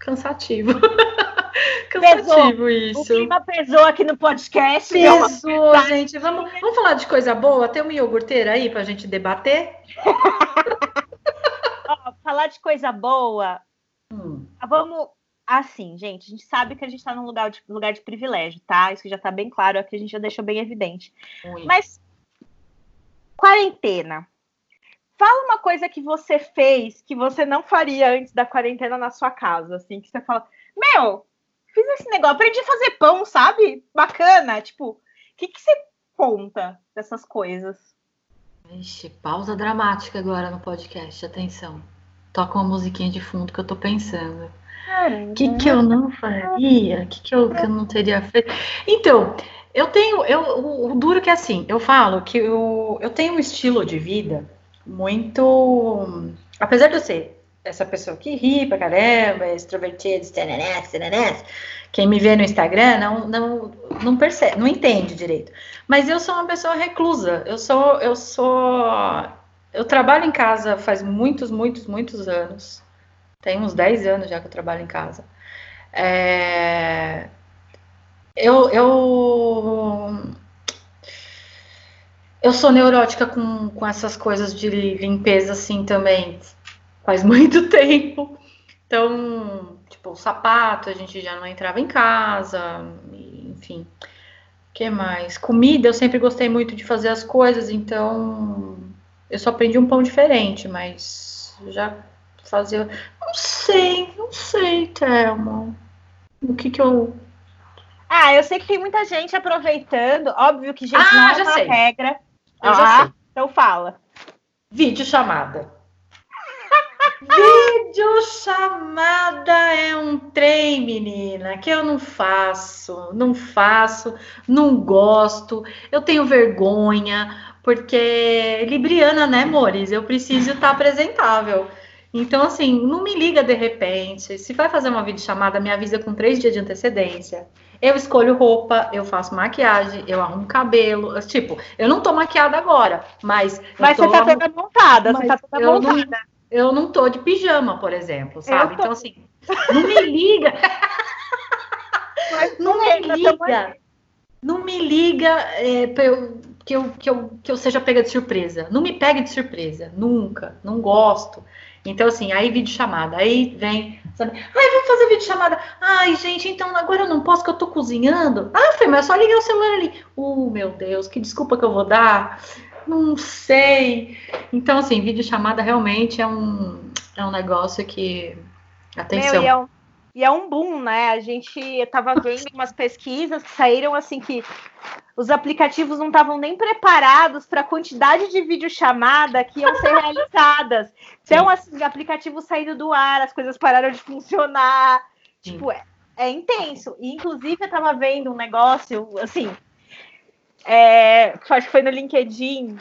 cansativo. cansativo pesou. isso. O clima pesou aqui no podcast. Pesou, gente. Vamos, vamos falar de coisa boa? Tem uma iogurteira aí pra gente debater? Ó, falar de coisa boa. Hum. Vamos assim, gente, a gente sabe que a gente está num lugar de, lugar de privilégio, tá? Isso já está bem claro, aqui a gente já deixou bem evidente. Ui. Mas, quarentena. Fala uma coisa que você fez que você não faria antes da quarentena na sua casa, assim, que você fala, meu, fiz esse negócio, aprendi a fazer pão, sabe? Bacana, tipo, o que, que você conta dessas coisas? Ixi, pausa dramática agora no podcast, atenção. Toca uma musiquinha de fundo que eu tô pensando. O que, que eu não faria? O que, que, eu, que eu não teria feito? Então, eu tenho. Eu, o, o duro que é assim, eu falo que eu, eu tenho um estilo de vida muito. Apesar de eu ser essa pessoa que ri pra caramba, extrovertida, quem me vê no Instagram não, não, não percebe, não entende direito. Mas eu sou uma pessoa reclusa. Eu sou, eu sou. Eu trabalho em casa faz muitos, muitos, muitos anos. Tem uns 10 anos já que eu trabalho em casa. É... Eu, eu, Eu sou neurótica com, com essas coisas de limpeza, assim, também. Faz muito tempo. Então, tipo, o sapato, a gente já não entrava em casa, enfim. O que mais? Comida, eu sempre gostei muito de fazer as coisas, então eu só aprendi um pão diferente, mas já fazia. Não sei, não sei, Thelma. O que que eu. Ah, eu sei que tem muita gente aproveitando. Óbvio que, gente, ah, não é uma sei. regra. Eu ah, já sei. Então fala. Vídeo chamada. Vídeo chamada é um trem, menina, que eu não faço, não faço, não gosto, eu tenho vergonha, porque Libriana, né, amores? Eu preciso estar apresentável. Então, assim, não me liga de repente. Se vai fazer uma videochamada, me avisa com três dias de antecedência. Eu escolho roupa, eu faço maquiagem, eu arrumo cabelo. Tipo, eu não tô maquiada agora, mas. Mas você tá toda montada, você tá toda montada. Não, eu não tô de pijama, por exemplo, sabe? Então, assim, não me liga. não me liga. Não me liga é, eu, que, eu, que, eu, que eu seja pega de surpresa. Não me pegue de surpresa. Nunca. Não gosto. Então, assim, aí vídeo chamada, aí vem, sabe? Ai, vamos fazer vídeo chamada. Ai, gente, então agora eu não posso que eu tô cozinhando. Ah, Fê, mas é só ligar o celular ali. Uh, meu Deus, que desculpa que eu vou dar. Não sei. Então, assim, vídeo chamada realmente é um, é um negócio que. Atenção. Meu, e, é um, e é um boom, né? A gente estava vendo umas pesquisas que saíram assim que os aplicativos não estavam nem preparados para a quantidade de videochamada que iam ser realizadas. Então, assim, aplicativos saindo do ar, as coisas pararam de funcionar. Tipo, é, é intenso. E, inclusive, eu estava vendo um negócio, assim, é, acho que foi no LinkedIn.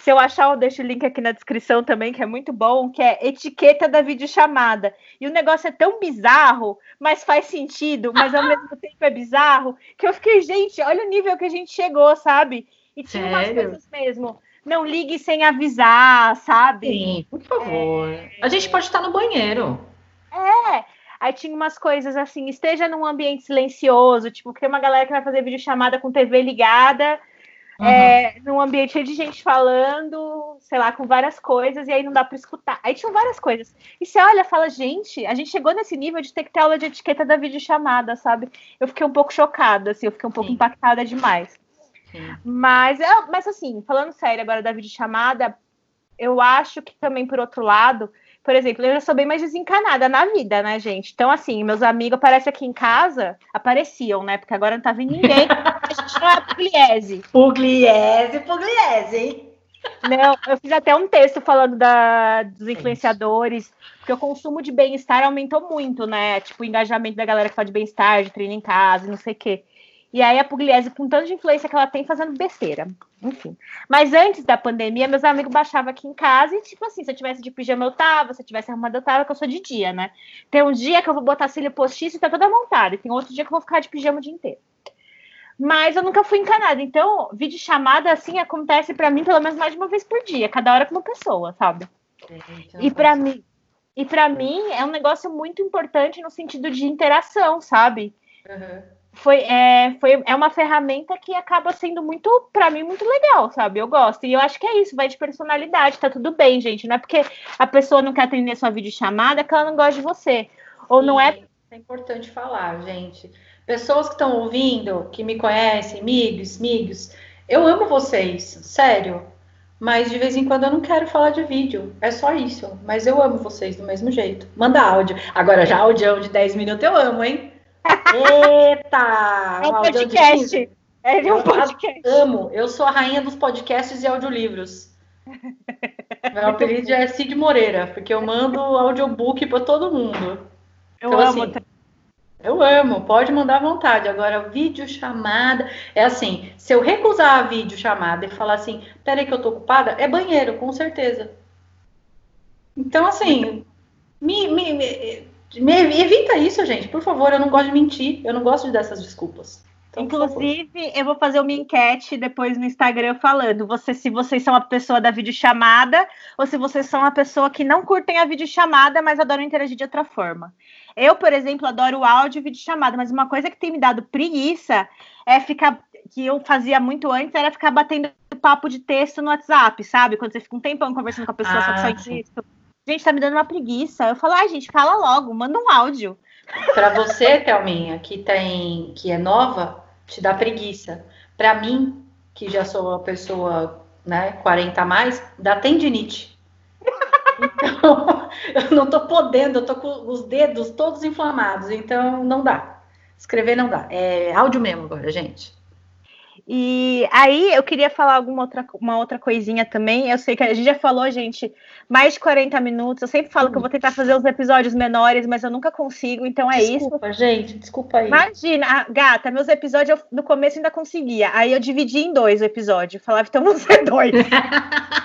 Se eu achar, eu deixo o link aqui na descrição também, que é muito bom, que é etiqueta da videochamada. E o negócio é tão bizarro, mas faz sentido, mas ao mesmo tempo é bizarro, que eu fiquei, gente, olha o nível que a gente chegou, sabe? E tinha Sério? umas coisas mesmo. Não ligue sem avisar, sabe? Sim, por favor. É... A gente pode estar no banheiro. É. Aí tinha umas coisas assim, esteja num ambiente silencioso, tipo, tem uma galera que vai fazer videochamada com TV ligada, uhum. é, num ambiente cheio de gente falando, sei lá, com várias coisas, e aí não dá para escutar. Aí tinham várias coisas. E você olha fala, gente, a gente chegou nesse nível de ter que ter aula de etiqueta da videochamada, sabe? Eu fiquei um pouco chocada, assim, eu fiquei um pouco Sim. impactada demais. Sim. Mas, é, mas assim, falando sério agora da videochamada, eu acho que também, por outro lado, por exemplo, eu já sou bem mais desencanada na vida, né, gente? Então, assim, meus amigos aparecem aqui em casa, apareciam, né? Porque agora não tá vindo ninguém. a gente não é Pugliese. Pugliese, Pugliese, hein? Não, eu fiz até um texto falando da, dos influenciadores, porque o consumo de bem-estar aumentou muito, né? Tipo, o engajamento da galera que fala de bem-estar, de treino em casa, não sei o quê. E aí a Pugliese, com tanto de influência que ela tem, fazendo besteira. Enfim. Mas antes da pandemia, meus amigos baixavam aqui em casa e, tipo assim, se eu tivesse de pijama, eu tava, se eu tivesse arrumado, eu tava, que eu sou de dia, né? Tem um dia que eu vou botar cílio postiço e tá toda montada. E tem outro dia que eu vou ficar de pijama o dia inteiro. Mas eu nunca fui encanada. Então, vídeo chamada, assim, acontece para mim pelo menos mais de uma vez por dia, cada hora com uma pessoa, sabe? e para mim. E para mim é um negócio muito importante no sentido de interação, sabe? Uhum foi, é, foi, é uma ferramenta que acaba sendo muito, para mim, muito legal, sabe? Eu gosto. E eu acho que é isso, vai de personalidade, tá tudo bem, gente. Não é porque a pessoa não quer atender sua videochamada que ela não gosta de você. Ou Sim, não é. É importante falar, gente. Pessoas que estão ouvindo, que me conhecem, amigos, amigos, eu amo vocês, sério. Mas de vez em quando eu não quero falar de vídeo. É só isso. Mas eu amo vocês do mesmo jeito. Manda áudio. Agora, já áudio de 10 minutos eu amo, hein? Eita! É um podcast. É um podcast. Eu amo. Eu sou a rainha dos podcasts e audiolivros. Meu apelido é Cid Moreira, porque eu mando audiobook para todo mundo. Eu então, amo. Assim, eu amo, pode mandar à vontade. Agora, vídeo chamada. É assim: se eu recusar a vídeo chamada e falar assim, peraí que eu tô ocupada, é banheiro, com certeza. Então, assim, me, me, me me evita isso, gente, por favor. Eu não gosto de mentir, eu não gosto de dessas desculpas. Então, Inclusive, eu vou fazer uma enquete depois no Instagram falando você se vocês são a pessoa da videochamada ou se vocês são a pessoa que não curtem a videochamada, mas adoram interagir de outra forma. Eu, por exemplo, adoro o áudio e videochamada, mas uma coisa que tem me dado preguiça é ficar que eu fazia muito antes era ficar batendo papo de texto no WhatsApp, sabe? Quando você fica um tempão conversando com a pessoa ah, só em texto. Gente, tá me dando uma preguiça. Eu falo, ai, ah, gente, fala logo, manda um áudio. Para você, Thelminha, que tem, que é nova, te dá preguiça. Para mim, que já sou uma pessoa, né, 40 a mais, dá tendinite. Então, eu não tô podendo, eu tô com os dedos todos inflamados, então não dá. Escrever não dá. É áudio mesmo agora, gente. E aí eu queria falar alguma outra, uma outra coisinha também. Eu sei que a gente já falou, gente, mais de 40 minutos. Eu sempre falo que eu vou tentar fazer os episódios menores, mas eu nunca consigo, então é desculpa, isso. Desculpa, gente, desculpa aí. Imagina, gata, meus episódios eu, no começo ainda conseguia. Aí eu dividi em dois o episódio. Falava, então vão ser dois.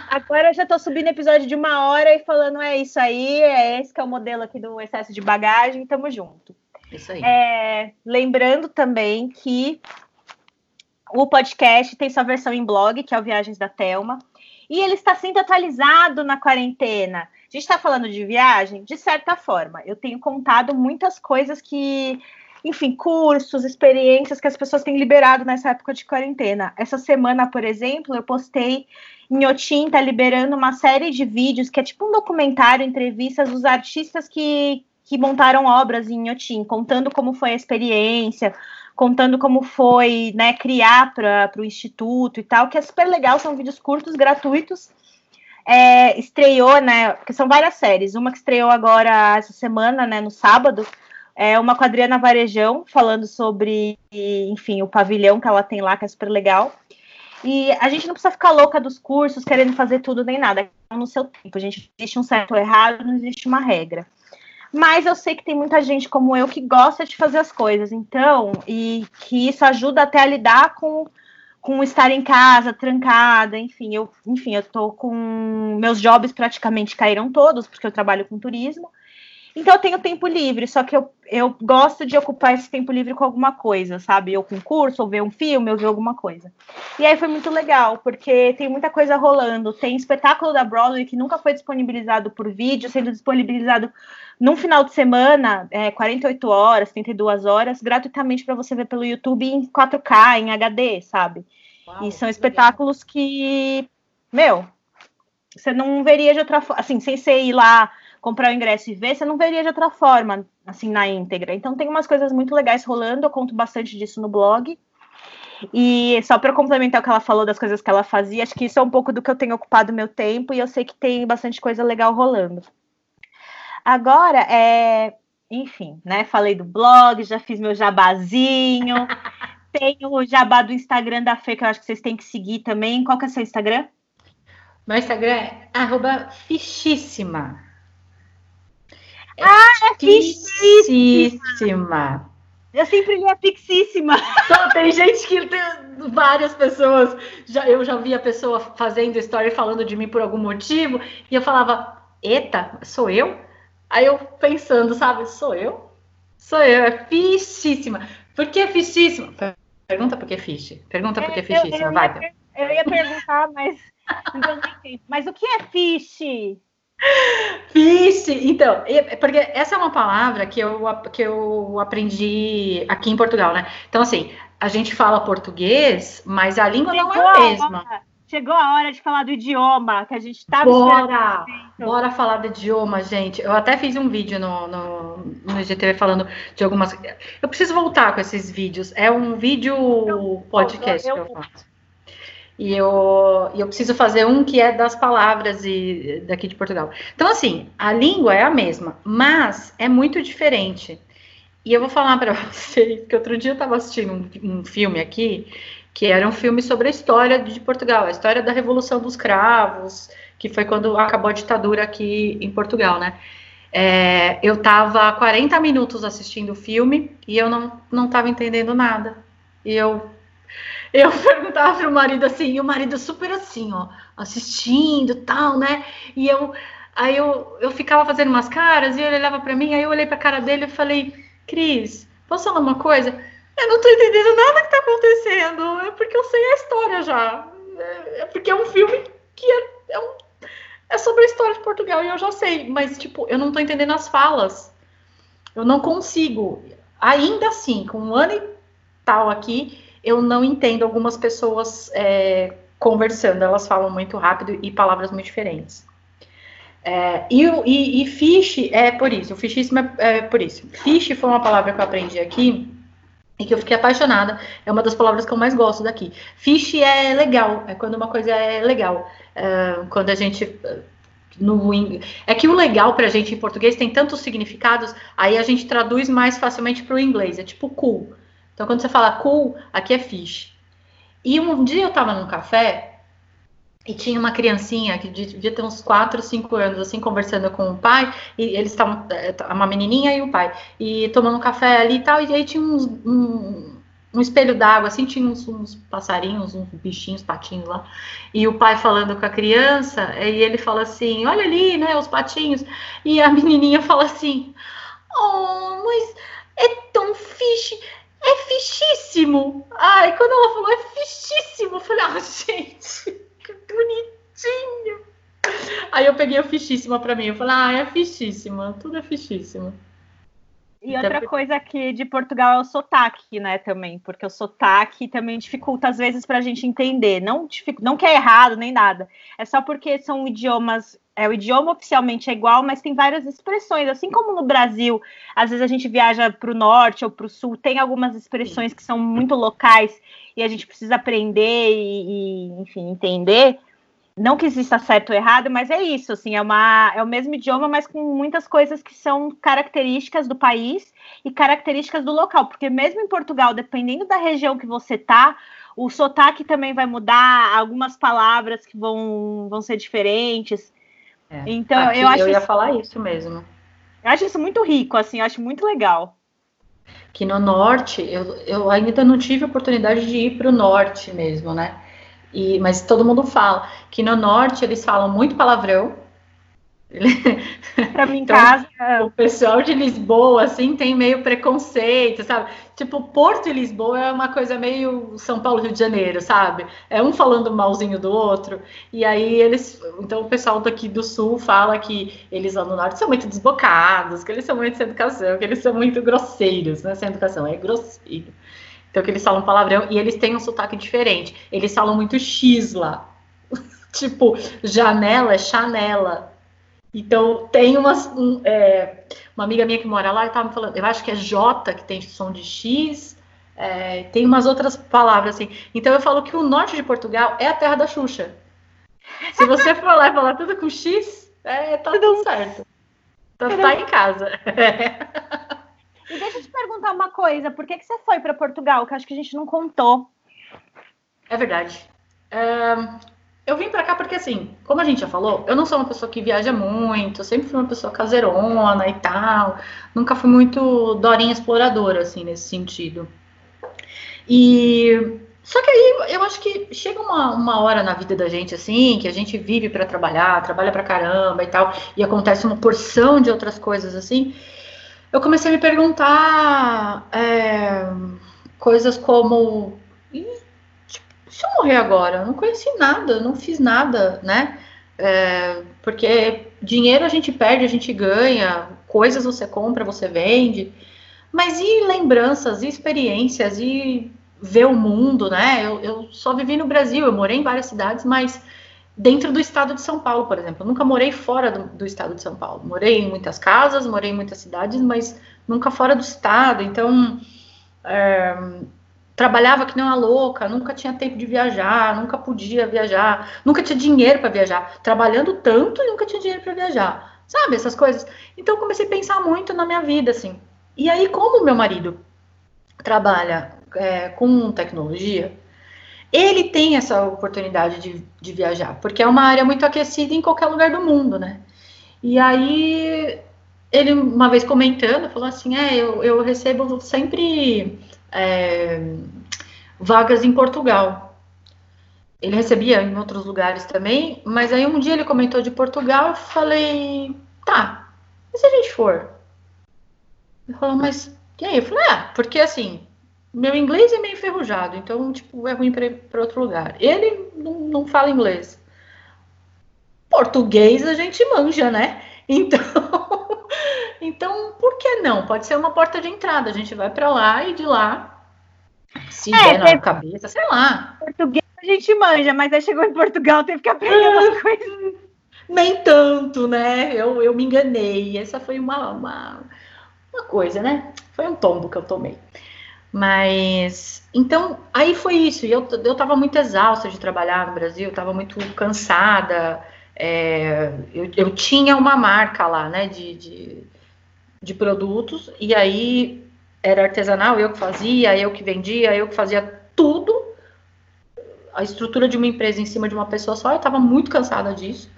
Agora eu já tô subindo episódio de uma hora e falando, é isso aí, é esse que é o modelo aqui do excesso de bagagem, tamo junto. Isso aí. É, lembrando também que o podcast tem sua versão em blog, que é o Viagens da Telma, e ele está sendo atualizado na quarentena. A gente está falando de viagem, de certa forma. Eu tenho contado muitas coisas que, enfim, cursos, experiências que as pessoas têm liberado nessa época de quarentena. Essa semana, por exemplo, eu postei em Otim, tá liberando uma série de vídeos que é tipo um documentário, entrevistas dos artistas que, que montaram obras em Otim, contando como foi a experiência, contando como foi, né, criar para o instituto e tal, que é super legal, são vídeos curtos, gratuitos. É, estreou, né, porque são várias séries, uma que estreou agora essa semana, né, no sábado, é uma com a Adriana Varejão, falando sobre, enfim, o pavilhão que ela tem lá, que é super legal. E a gente não precisa ficar louca dos cursos, querendo fazer tudo nem nada, no seu tempo. A gente existe um certo errado, não existe uma regra. Mas eu sei que tem muita gente como eu que gosta de fazer as coisas, então, e que isso ajuda até a lidar com, com estar em casa, trancada, enfim, eu, enfim, eu tô com meus jobs praticamente caíram todos, porque eu trabalho com turismo. Então eu tenho tempo livre, só que eu, eu gosto de ocupar esse tempo livre com alguma coisa, sabe? Ou com curso, ou ver um filme, ou ver alguma coisa. E aí foi muito legal, porque tem muita coisa rolando. Tem espetáculo da Broadway que nunca foi disponibilizado por vídeo, sendo disponibilizado num final de semana, é, 48 horas, 32 horas, gratuitamente para você ver pelo YouTube em 4K, em HD, sabe? Uau, e são espetáculos legal. que, meu, você não veria de outra forma, assim, sem ser ir lá comprar o ingresso e ver, você não veria de outra forma, assim, na íntegra. Então tem umas coisas muito legais rolando, eu conto bastante disso no blog. E só para complementar o que ela falou das coisas que ela fazia, acho que isso é um pouco do que eu tenho ocupado meu tempo e eu sei que tem bastante coisa legal rolando. Agora, é, enfim, né? Falei do blog, já fiz meu jabazinho. Tenho o jabá do Instagram da Fê, que eu acho que vocês têm que seguir também. Qual que é o seu Instagram? Meu Instagram é arroba fichíssima. É ah, é fichíssima. Eu sempre li a Pixíssima. Então, tem gente que tem várias pessoas. Já, eu já vi a pessoa fazendo história falando de mim por algum motivo, e eu falava, eita, sou eu? Aí eu pensando, sabe, sou eu? Sou eu, é fichíssima. Por que fichíssima? Pergunta por que fiche. Pergunta por que é, fichíssima, vai. Eu ia perguntar, mas Mas o que é fiche? Fiche, então, porque essa é uma palavra que eu, que eu aprendi aqui em Portugal, né? Então, assim, a gente fala português, mas a língua Chegou não é a mesma. A Chegou a hora de falar do idioma, que a gente estava Bora! Bora falar do idioma, gente. Eu até fiz um vídeo no, no, no IGTV falando de algumas. Eu preciso voltar com esses vídeos. É um vídeo podcast eu, eu, que eu faço. E eu, eu preciso fazer um que é das palavras e, daqui de Portugal. Então, assim, a língua é a mesma, mas é muito diferente. E eu vou falar para vocês que outro dia eu estava assistindo um, um, filme aqui, que era um filme sobre a história de Portugal, a história da Revolução dos Cravos, que foi quando acabou a ditadura aqui em Portugal, né? É, eu estava 40 minutos assistindo o filme e eu não estava entendendo nada. E eu eu perguntava pro marido assim, e o marido super assim, ó, assistindo tal, né? E eu, aí eu, eu ficava fazendo umas caras e ele olhava para mim, aí eu olhei pra cara dele e falei, Cris, posso falar uma coisa? Eu não tô entendendo nada que tá acontecendo, é porque eu sei a história já. É, é porque é um filme que é, é, um, é sobre a história de Portugal e eu já sei, mas, tipo, eu não tô entendendo as falas. Eu não consigo. Ainda assim, com um ano e tal aqui, eu não entendo algumas pessoas é, conversando, elas falam muito rápido e palavras muito diferentes. É, e, e, e, fish é por isso, o é, é, por isso. Fish foi uma palavra que eu aprendi aqui e que eu fiquei apaixonada. É uma das palavras que eu mais gosto daqui. Fish é legal, é quando uma coisa é legal. É, quando a gente. No, é que o legal pra gente em português tem tantos significados, aí a gente traduz mais facilmente para o inglês. É tipo cool. Então, quando você fala cool, aqui é fish. E um dia eu estava num café e tinha uma criancinha que devia ter uns 4, 5 anos, assim, conversando com o pai, e eles estavam, é, uma menininha e o pai, e tomando um café ali e tal, e aí tinha uns, um, um espelho d'água, assim, tinha uns, uns, passarinhos, uns bichinhos, patinhos lá, e o pai falando com a criança, e ele fala assim, olha ali, né, os patinhos, e a menininha fala assim, oh, mas é tão fixe, é fichíssimo. Ai, quando ela falou é fichíssimo, eu falei, ah, gente que bonitinho. Aí eu peguei o fichíssima para mim. Eu falei, ah, é fichíssima, tudo é fichíssima. E outra coisa aqui de Portugal é o sotaque, né, também, porque o sotaque também dificulta às vezes para a gente entender. Não, não que é errado nem nada, é só porque são idiomas, é, o idioma oficialmente é igual, mas tem várias expressões. Assim como no Brasil, às vezes a gente viaja para o norte ou para o sul, tem algumas expressões que são muito locais e a gente precisa aprender e, e, enfim, entender. Não que exista certo ou errado, mas é isso, assim, é, uma, é o mesmo idioma, mas com muitas coisas que são características do país e características do local, porque mesmo em Portugal, dependendo da região que você tá, o sotaque também vai mudar, algumas palavras que vão, vão ser diferentes. É. Então, Aqui eu acho. Eu ia isso, falar isso mesmo. Eu acho isso muito rico, assim, eu acho muito legal que no norte, eu, eu ainda não tive oportunidade de ir para o norte mesmo, né? E, mas todo mundo fala que no norte eles falam muito palavrão, Pra mim, então, casa. O pessoal de Lisboa, assim, tem meio preconceito, sabe? Tipo, Porto e Lisboa é uma coisa meio São Paulo, Rio de Janeiro, sabe? É um falando malzinho do outro. E aí eles. Então, o pessoal daqui do sul fala que eles lá no norte são muito desbocados, que eles são muito sem educação, que eles são muito grosseiros, não é sem educação, é grosseiro. Então, que eles falam palavrão e eles têm um sotaque diferente. Eles falam muito X lá. tipo, janela é chanela então, tem umas, um, é, uma amiga minha que mora lá e estava me falando, eu acho que é J que tem som de X, é, tem umas outras palavras assim. Então, eu falo que o norte de Portugal é a terra da Xuxa. Se você for lá e falar tudo com X, é, tá tudo certo. Tá, tá em casa. E deixa eu te perguntar uma coisa, por que, que você foi para Portugal? Que acho que a gente não contou. É verdade. É, eu vim para cá porque, assim, como a gente já falou, eu não sou uma pessoa que viaja muito, eu sempre fui uma pessoa caseirona e tal, nunca fui muito dorinha exploradora, assim, nesse sentido. E. Só que aí eu acho que chega uma, uma hora na vida da gente, assim, que a gente vive para trabalhar, trabalha para caramba e tal, e acontece uma porção de outras coisas, assim. Eu comecei a me perguntar é, coisas como se eu morrer agora? Eu não conheci nada, não fiz nada, né? É, porque dinheiro a gente perde, a gente ganha, coisas você compra, você vende, mas e lembranças, e experiências, e ver o mundo, né? Eu, eu só vivi no Brasil, eu morei em várias cidades, mas dentro do estado de São Paulo, por exemplo. Eu nunca morei fora do, do, estado de São Paulo. Morei em muitas casas, morei em muitas cidades, mas nunca fora do estado. Então, é, trabalhava que nem uma louca, nunca tinha tempo de viajar, nunca podia viajar, nunca tinha dinheiro para viajar, trabalhando tanto e nunca tinha dinheiro para viajar, sabe essas coisas. Então comecei a pensar muito na minha vida assim. E aí como meu marido trabalha é, com tecnologia, ele tem essa oportunidade de, de viajar, porque é uma área muito aquecida em qualquer lugar do mundo, né? E aí ele uma vez comentando falou assim, é, eu, eu recebo sempre é, vagas em Portugal. Ele recebia em outros lugares também, mas aí um dia ele comentou de Portugal, eu falei, tá, e se a gente for? Ele falou, mas e aí? Eu falei, ah, porque assim, meu inglês é meio enferrujado, então, tipo, é ruim para outro lugar. Ele não, não fala inglês. Português a gente manja, né? Então, então, por que não? Pode ser uma porta de entrada. A gente vai para lá e de lá, se é, der na cabeça, sei lá. Português a gente manja, mas aí chegou em Portugal, teve que aprender umas coisas. Nem tanto, né? Eu, eu me enganei. Essa foi uma, uma, uma coisa, né? Foi um tombo que eu tomei. Mas então aí foi isso. E eu, eu tava muito exausta de trabalhar no Brasil, tava muito cansada. É, eu, eu tinha uma marca lá, né, de, de, de, produtos, e aí era artesanal, eu que fazia, eu que vendia, eu que fazia tudo. A estrutura de uma empresa em cima de uma pessoa só, eu estava muito cansada disso.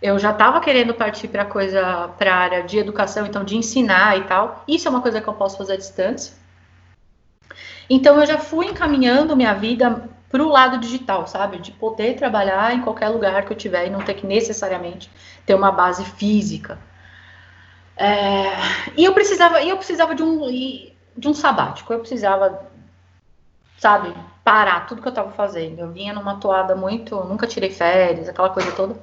Eu já estava querendo partir para coisa, para a área de educação, então de ensinar e tal. Isso é uma coisa que eu posso fazer à distância. Então eu já fui encaminhando minha vida para o lado digital, sabe? De poder trabalhar em qualquer lugar que eu tiver e não ter que necessariamente ter uma base física. É, e eu precisava, eu precisava de um, de um sabático. Eu precisava, sabe, parar tudo que eu estava fazendo. Eu vinha numa toada muito, nunca tirei férias, aquela coisa toda.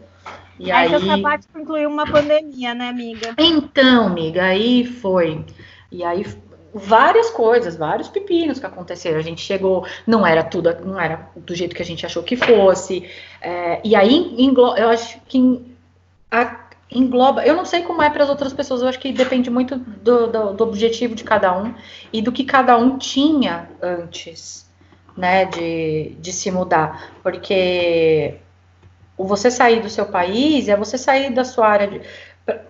E aí, aí... seu sabático incluiu uma pandemia, né, amiga? Então, amiga, aí foi. E aí várias coisas, vários pepinos que aconteceram. A gente chegou, não era tudo, não era do jeito que a gente achou que fosse. É, e aí, eu acho que a, engloba. Eu não sei como é para as outras pessoas, eu acho que depende muito do, do, do, objetivo de cada um e do que cada um tinha antes, né, de, de se mudar. Porque você sair do seu país é você sair da sua área de.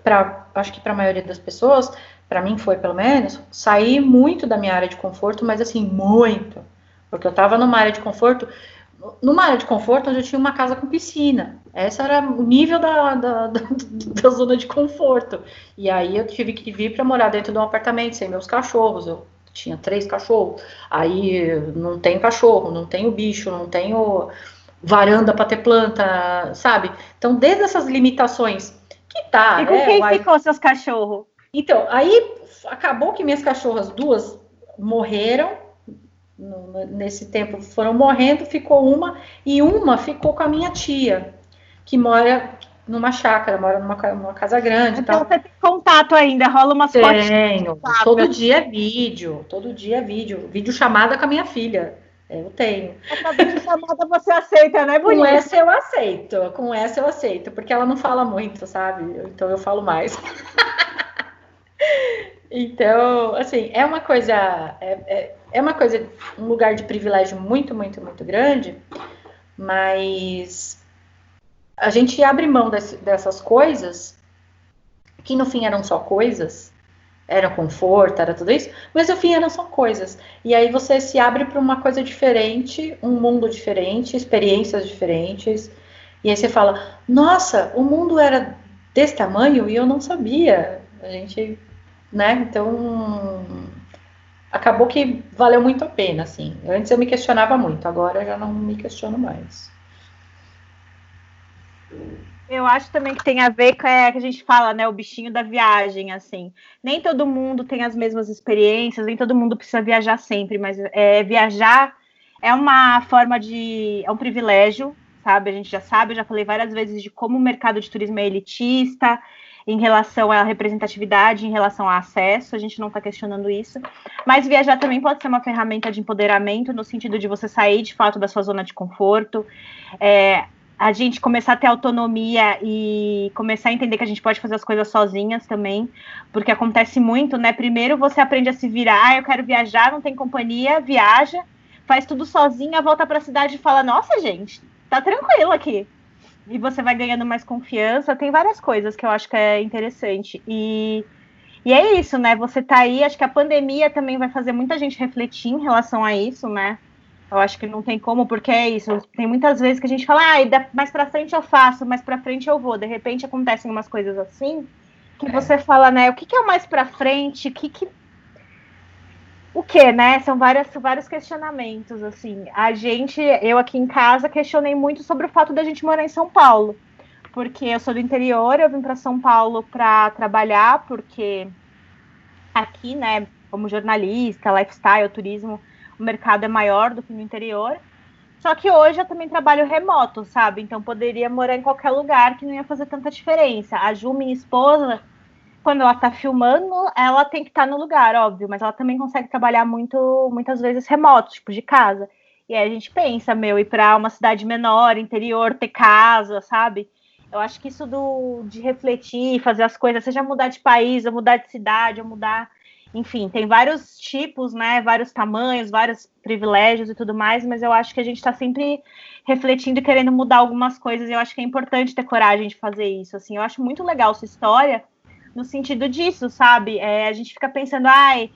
Pra, acho que para a maioria das pessoas, para mim foi pelo menos, sair muito da minha área de conforto, mas assim, muito. Porque eu estava numa área de conforto, numa área de conforto onde eu tinha uma casa com piscina. Esse era o nível da, da, da, da zona de conforto. E aí eu tive que vir para morar dentro de um apartamento sem meus cachorros. Eu tinha três cachorros. Aí não tem cachorro, não tenho bicho, não tenho varanda para ter planta, sabe? Então, desde essas limitações que tá. E com é, quem ficou seus cachorros? Então, aí acabou que minhas cachorras duas morreram. Nesse tempo foram morrendo, ficou uma, e uma ficou com a minha tia, que mora numa chácara, mora numa, numa casa grande. Então você tem contato ainda, rola umas fotos. Tenho, todo dia é vídeo, todo dia é vídeo, vídeo chamada com a minha filha. Eu tenho. Essa vídeo chamada você aceita, né, Bonito? Com essa eu aceito, com essa eu aceito, porque ela não fala muito, sabe? Então eu falo mais. Então, assim, é uma coisa, é, é, é, uma coisa, um lugar de privilégio muito, muito, muito grande, mas a gente abre mão desse, dessas coisas, que no fim eram só coisas, era conforto, era tudo isso, mas no fim eram só coisas. E aí você se abre para uma coisa diferente, um mundo diferente, experiências diferentes, e aí você fala, nossa, o mundo era desse tamanho e eu não sabia. A gente né? Então, acabou que valeu muito a pena, assim. Antes eu me questionava muito, agora eu já não me questiono mais. Eu acho também que tem a ver com é, que a gente fala, né, o bichinho da viagem, assim. Nem todo mundo tem as mesmas experiências, nem todo mundo precisa viajar sempre, mas é, viajar é uma forma de. é um privilégio, sabe? A gente já sabe, eu já falei várias vezes de como o mercado de turismo é elitista, em relação à representatividade, em relação ao acesso, a gente não está questionando isso. Mas viajar também pode ser uma ferramenta de empoderamento, no sentido de você sair de fato da sua zona de conforto, é, a gente começar a ter autonomia e começar a entender que a gente pode fazer as coisas sozinhas também, porque acontece muito, né? Primeiro você aprende a se virar, eu quero viajar, não tem companhia, viaja, faz tudo sozinha, volta para a cidade e fala: Nossa, gente, tá tranquilo aqui e você vai ganhando mais confiança. Tem várias coisas que eu acho que é interessante. E, e é isso, né? Você tá aí, acho que a pandemia também vai fazer muita gente refletir em relação a isso, né? Eu acho que não tem como, porque é isso. Tem muitas vezes que a gente fala, ah, mais pra frente eu faço, mais pra frente eu vou. De repente acontecem umas coisas assim que é. você fala, né? O que, que é o mais pra frente? O que, que o que, né? São várias, vários questionamentos, assim. A gente, eu aqui em casa, questionei muito sobre o fato da gente morar em São Paulo. Porque eu sou do interior, eu vim para São Paulo para trabalhar, porque aqui, né, como jornalista, lifestyle, turismo, o mercado é maior do que no interior. Só que hoje eu também trabalho remoto, sabe? Então poderia morar em qualquer lugar que não ia fazer tanta diferença. A Ju, minha esposa, quando ela tá filmando, ela tem que estar tá no lugar, óbvio, mas ela também consegue trabalhar muito, muitas vezes remoto, tipo de casa. E aí a gente pensa, meu, ir para uma cidade menor, interior, ter casa, sabe? Eu acho que isso do, de refletir, fazer as coisas, seja mudar de país, ou mudar de cidade, ou mudar. Enfim, tem vários tipos, né? Vários tamanhos, vários privilégios e tudo mais, mas eu acho que a gente está sempre refletindo e querendo mudar algumas coisas. E eu acho que é importante ter coragem de fazer isso. Assim, eu acho muito legal sua história no sentido disso, sabe? É, a gente fica pensando, ai,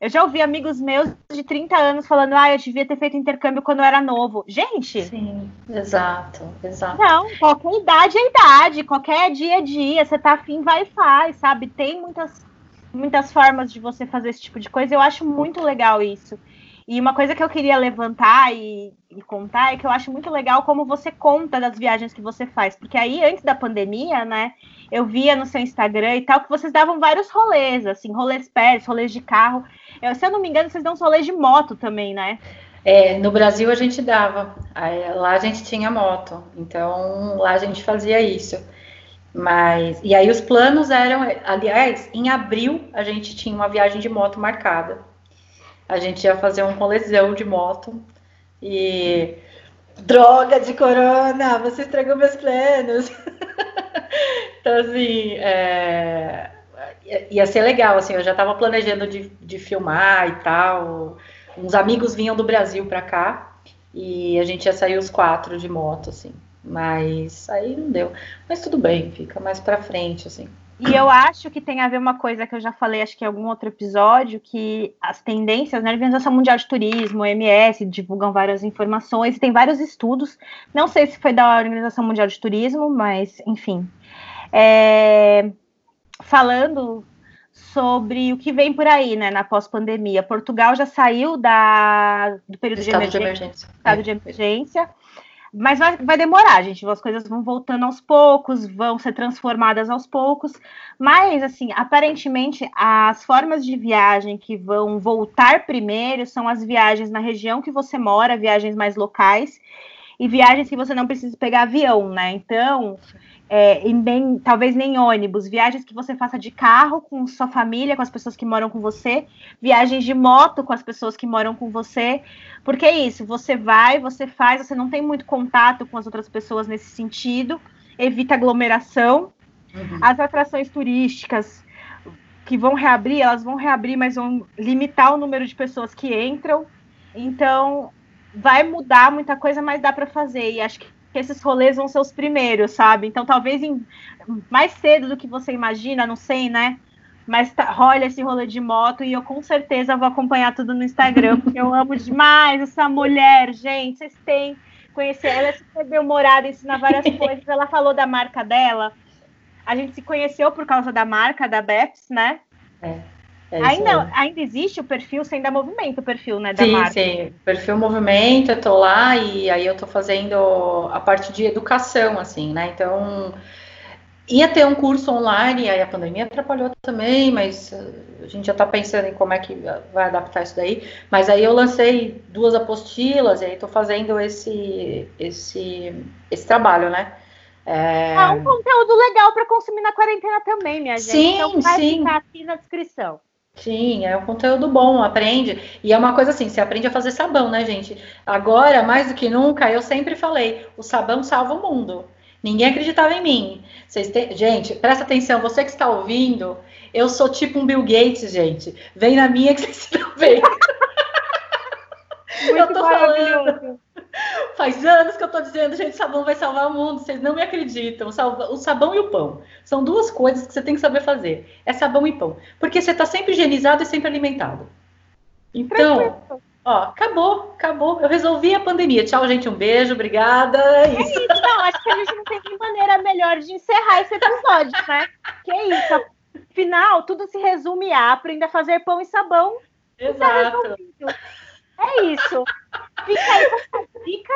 eu já ouvi amigos meus de 30 anos falando, ah, eu devia ter feito intercâmbio quando eu era novo. Gente! Sim, exato, exato. Não, qualquer idade é idade, qualquer dia é dia, você tá afim, vai e faz, sabe? Tem muitas, muitas formas de você fazer esse tipo de coisa, eu acho muito legal isso. E uma coisa que eu queria levantar e, e, contar é que eu acho muito legal como você conta das viagens que você faz. Porque aí, antes da pandemia, né, eu via no seu Instagram e tal que vocês davam vários rolês, assim, rolês pés, rolês de carro. Eu, se eu não me engano, vocês dão rolês de moto também, né? É, no Brasil a gente dava, lá a gente tinha moto, então lá a gente fazia isso. Mas, e aí os planos eram, aliás, em abril a gente tinha uma viagem de moto marcada a gente ia fazer um rolezão de moto e droga de corona, você estragou meus planos. então, assim, é... ia ser legal, assim, eu já estava planejando de, de filmar e tal. Uns amigos vinham do Brasil para cá e a gente ia sair os quatro de moto, assim. Mas aí não deu. Mas tudo bem, fica mais para frente, assim. E eu acho que tem a ver uma coisa que eu já falei, acho que em algum outro episódio, que as tendências, né, a Organização Mundial de Turismo, OMS, divulgam várias informações, tem vários estudos, não sei se foi da Organização Mundial de Turismo, mas, enfim, é, falando sobre o que vem por aí, né, na pós-pandemia. Portugal já saiu da, do período de emergência. De emergência. Estado de emergência mas vai, vai demorar, gente. As coisas vão voltando aos poucos, vão ser transformadas aos poucos. Mas, assim, aparentemente, as formas de viagem que vão voltar primeiro são as viagens na região que você mora, viagens mais locais, e viagens que você não precisa pegar avião, né? Então, é, e nem, talvez nem ônibus, viagens que você faça de carro com sua família, com as pessoas que moram com você, viagens de moto com as pessoas que moram com você, porque é isso, você vai, você faz, você não tem muito contato com as outras pessoas nesse sentido, evita aglomeração. Uhum. As atrações turísticas que vão reabrir, elas vão reabrir, mas vão limitar o número de pessoas que entram. Então, vai mudar muita coisa, mas dá para fazer. E acho que que esses rolês vão ser os primeiros, sabe? Então, talvez em, mais cedo do que você imagina, não sei, né? Mas tá, rola esse rolê de moto e eu com certeza vou acompanhar tudo no Instagram, porque eu amo demais essa mulher, gente. Vocês têm conhecer ela, é super bem-humorada, ensina várias coisas. Ela falou da marca dela. A gente se conheceu por causa da marca da Beps, né? É. É ainda, ainda existe o perfil, sem dar movimento, o perfil, né, da sim, marca. Sim, perfil movimento, eu tô lá e aí eu tô fazendo a parte de educação, assim, né, então ia ter um curso online, aí a pandemia atrapalhou também, mas a gente já tá pensando em como é que vai adaptar isso daí, mas aí eu lancei duas apostilas e aí tô fazendo esse, esse, esse trabalho, né, é... é um conteúdo legal para consumir na quarentena também, minha gente. Sim, então vai sim. ficar aqui na descrição. Sim, é um conteúdo bom, aprende. E é uma coisa assim, você aprende a fazer sabão, né, gente? Agora, mais do que nunca, eu sempre falei, o sabão salva o mundo. Ninguém acreditava em mim. Têm... Gente, presta atenção, você que está ouvindo, eu sou tipo um Bill Gates, gente. Vem na minha que vocês estão vendo. Muito eu tô falando. Faz anos que eu tô dizendo, gente, sabão vai salvar o mundo. Vocês não me acreditam. O sabão e o pão são duas coisas que você tem que saber fazer. É sabão e pão. Porque você tá sempre higienizado e sempre alimentado. Então, ó, acabou, acabou. Eu resolvi a pandemia. Tchau, gente. Um beijo, obrigada. É isso. É isso. Não, acho que a gente não tem maneira melhor de encerrar esse episódio, né? Que é isso. Afinal, tudo se resume a aprender a fazer pão e sabão. Exato. É isso. Fica aí com essa dica.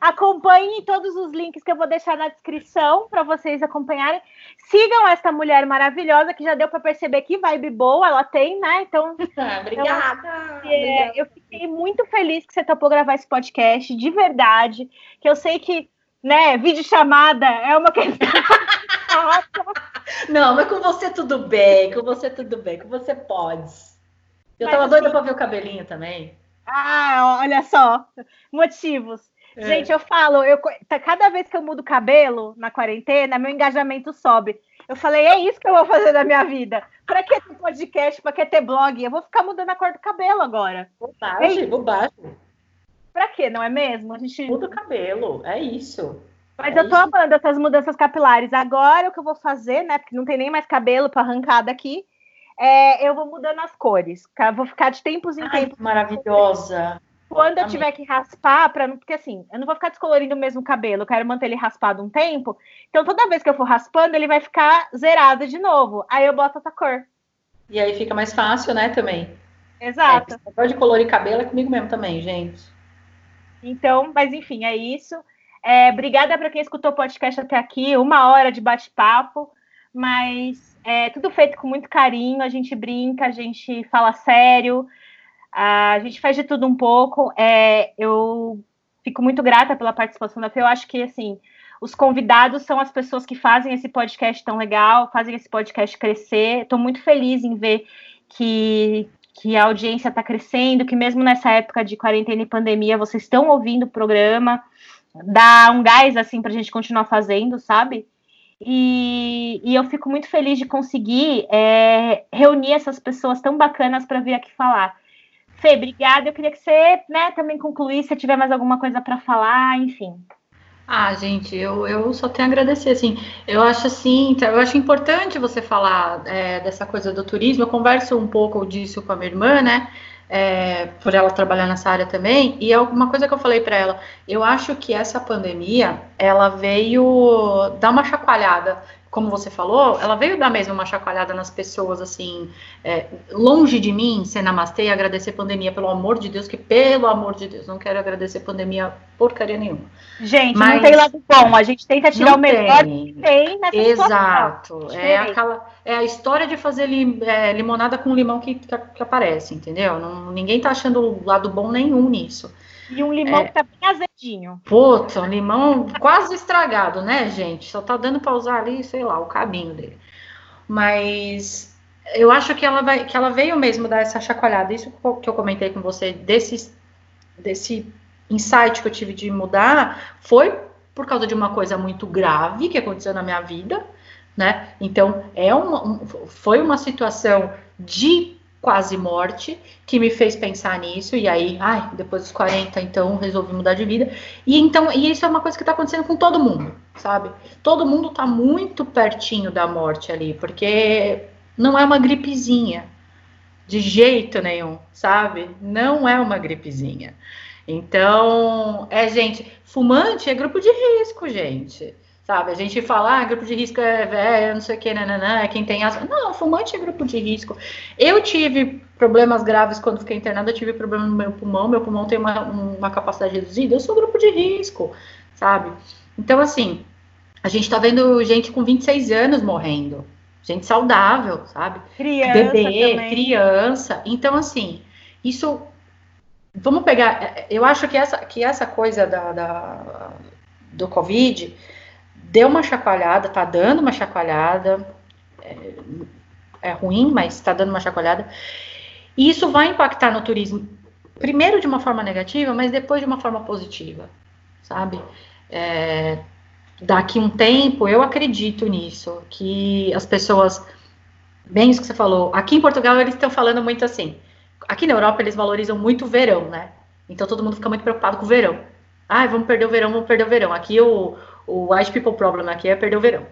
Acompanhem todos os links que eu vou deixar na descrição para vocês acompanharem. Sigam esta mulher maravilhosa que já deu para perceber que vibe boa ela tem, né? Então, obrigada. Eu, é, eu fiquei muito feliz que você topou gravar esse podcast, de verdade. Que eu sei que, né, vídeo chamada é uma questão. Não, mas com você tudo bem, com você tudo bem, com você pode. Eu mas, tava assim, doida para ver o cabelinho também. Ah, olha só, motivos. É. Gente, eu falo, eu, tá, cada vez que eu mudo cabelo na quarentena, meu engajamento sobe. Eu falei, é isso que eu vou fazer na minha vida. Para que ter podcast? Para que ter blog? Eu vou ficar mudando a cor do cabelo agora. Bobagem, é bobagem. Pra quê, não é mesmo? A gente muda o cabelo, é isso. Mas é eu tô isso. amando essas mudanças capilares. Agora o que eu vou fazer, né? Porque não tem nem mais cabelo para arrancar daqui. É, eu vou mudando as cores. Vou ficar de tempos em tempos. Maravilhosa. Quando eu tiver que raspar, para porque assim, eu não vou ficar descolorindo o mesmo cabelo, eu quero manter ele raspado um tempo. Então, toda vez que eu for raspando, ele vai ficar zerado de novo. Aí eu boto outra cor. E aí fica mais fácil, né, também. Exato. É, pode colorir cabelo é comigo mesmo também, gente. Então, mas enfim, é isso. É, obrigada para quem escutou o podcast até aqui, uma hora de bate-papo, mas é tudo feito com muito carinho, a gente brinca, a gente fala sério, a gente faz de tudo um pouco. É, eu fico muito grata pela participação da Fê. Eu acho que assim, os convidados são as pessoas que fazem esse podcast tão legal, fazem esse podcast crescer. Estou muito feliz em ver que, que a audiência está crescendo, que mesmo nessa época de quarentena e pandemia, vocês estão ouvindo o programa. Dá um gás assim para a gente continuar fazendo, sabe? E, e, eu fico muito feliz de conseguir é, reunir essas pessoas tão bacanas para vir aqui falar. Fê, obrigada. Eu queria que você né, também concluísse, se tiver mais alguma coisa para falar, enfim. Ah, gente, eu, eu só tenho a agradecer, assim, eu acho assim, eu acho importante você falar é, dessa coisa do turismo, eu converso um pouco disso com a minha irmã, né, é, por ela trabalhar nessa área também, e é uma coisa que eu falei para ela, eu acho que essa pandemia, ela veio dar uma chacoalhada como você falou, ela veio dar mesmo uma chacoalhada nas pessoas, assim, é, longe de mim ser namastê e agradecer pandemia, pelo amor de Deus, que pelo amor de Deus, não quero agradecer pandemia porcaria nenhuma. Gente, Mas, não tem lado bom, a gente tenta tirar o melhor tem. que tem nessa Exato, é, aquela, é a história de fazer lim, é, limonada com limão que, que, que aparece, entendeu? Não, ninguém tá achando lado bom nenhum nisso. E um limão é, que tá bem azedinho. Puta, um limão quase estragado, né, gente? Só tá dando para usar ali, sei lá, o cabinho dele. Mas eu acho que ela, vai, que ela veio mesmo dar essa chacoalhada. Isso que eu comentei com você, desse, desse insight que eu tive de mudar, foi por causa de uma coisa muito grave que aconteceu na minha vida, né? Então, é uma, um, foi uma situação de quase morte, que me fez pensar nisso, e aí, ai, depois dos 40, então resolvi mudar de vida. E então, e isso é uma coisa que tá acontecendo com todo mundo, sabe? Todo mundo tá muito pertinho da morte ali, porque não é uma gripezinha, de jeito nenhum, sabe? Não é uma gripezinha. Então, é, gente, fumante é grupo de risco, gente sabe? A gente fala, ah, grupo de risco é velho, não sei o que, nananã, é quem tem asma. Não, fumante é grupo de risco. Eu tive problemas graves quando fiquei internada, eu tive problema no meu pulmão, meu pulmão tem uma, uma capacidade reduzida, eu sou grupo de risco, sabe? Então, assim, a gente tá vendo gente com 26 anos morrendo, gente saudável, sabe? Criança Bebê, também. criança. Então, assim, isso... Vamos pegar... Eu acho que essa, que essa coisa da, da do Covid deu uma chacoalhada, tá dando uma chacoalhada, é, é ruim, mas está dando uma chacoalhada. E isso vai impactar no turismo, primeiro de uma forma negativa, mas depois de uma forma positiva, sabe? É, daqui um tempo, eu acredito nisso, que as pessoas, bem isso que você falou, aqui em Portugal eles estão falando muito assim, aqui na Europa eles valorizam muito o verão, né? Então todo mundo fica muito preocupado com o verão. Ah, vamos perder o verão, vamos perder o verão. Aqui o, o White People Problem aqui é perder o verão.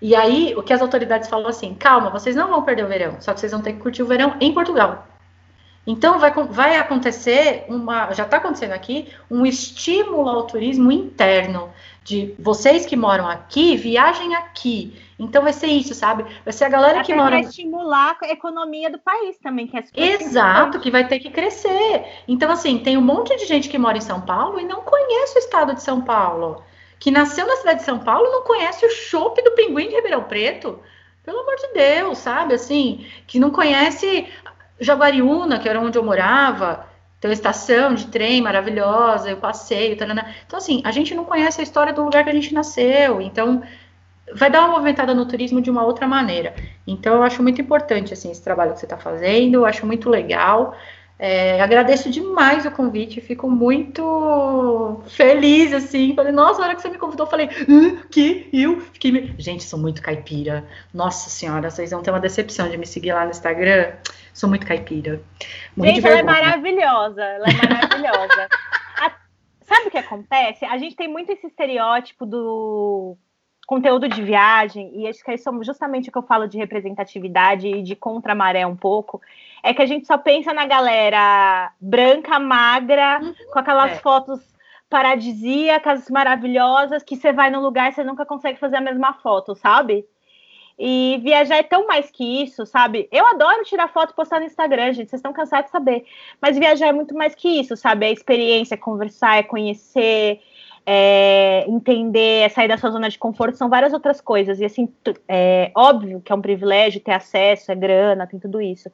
E aí, o que as autoridades falam assim: calma, vocês não vão perder o verão, só que vocês vão ter que curtir o verão em Portugal. Então, vai, vai acontecer uma. Já está acontecendo aqui, um estímulo ao turismo interno. De vocês que moram aqui, viajem aqui. Então, vai ser isso, sabe? Vai ser a galera Até que mora. Vai estimular a economia do país também, que é Exato, que vai ter que crescer. Então, assim, tem um monte de gente que mora em São Paulo e não conhece o estado de São Paulo que nasceu na cidade de São Paulo não conhece o chopp do Pinguim de Ribeirão Preto. Pelo amor de Deus, sabe? Assim, que não conhece Jaguariúna, que era onde eu morava, tem uma estação de trem maravilhosa, eu passeio, tarana. então assim, a gente não conhece a história do lugar que a gente nasceu, então vai dar uma movimentada no turismo de uma outra maneira. Então eu acho muito importante assim esse trabalho que você está fazendo, eu acho muito legal. É, agradeço demais o convite, fico muito feliz, assim. Falei, nossa, na hora que você me convidou, eu falei, que eu fiquei. Gente, sou muito caipira. Nossa senhora, vocês vão ter uma decepção de me seguir lá no Instagram. Sou muito caipira. Gente, ela é maravilhosa. Ela é maravilhosa. A... Sabe o que acontece? A gente tem muito esse estereótipo do conteúdo de viagem, e acho que é justamente o que eu falo de representatividade e de contra-maré um pouco, é que a gente só pensa na galera branca, magra, uhum, com aquelas é. fotos paradisíacas, maravilhosas, que você vai no lugar e você nunca consegue fazer a mesma foto, sabe? E viajar é tão mais que isso, sabe? Eu adoro tirar foto e postar no Instagram, gente. Vocês estão cansados de saber. Mas viajar é muito mais que isso, sabe? É experiência, é conversar, é conhecer, é, entender, é sair da sua zona de conforto, são várias outras coisas. E assim, é óbvio que é um privilégio ter acesso, é grana, tem tudo isso.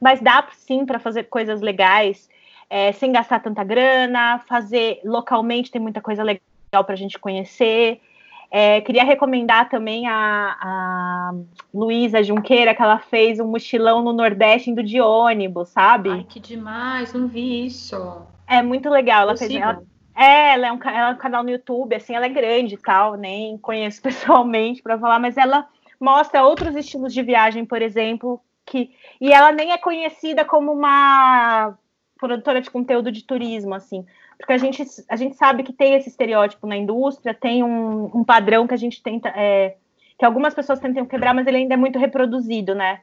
Mas dá sim para fazer coisas legais é, sem gastar tanta grana, fazer localmente, tem muita coisa legal para a gente conhecer. É, queria recomendar também a, a Luísa Junqueira, que ela fez um mochilão no Nordeste indo de ônibus, sabe? Ai, que demais, não vi isso. É muito legal. Ela fez, ela, é, ela é, um, ela é um canal no YouTube, assim, ela é grande e tal, nem conheço pessoalmente para falar, mas ela mostra outros estilos de viagem, por exemplo, e ela nem é conhecida como uma produtora de conteúdo de turismo, assim, porque a gente, a gente sabe que tem esse estereótipo na indústria, tem um, um padrão que a gente tenta, é, que algumas pessoas tentam quebrar, mas ele ainda é muito reproduzido, né?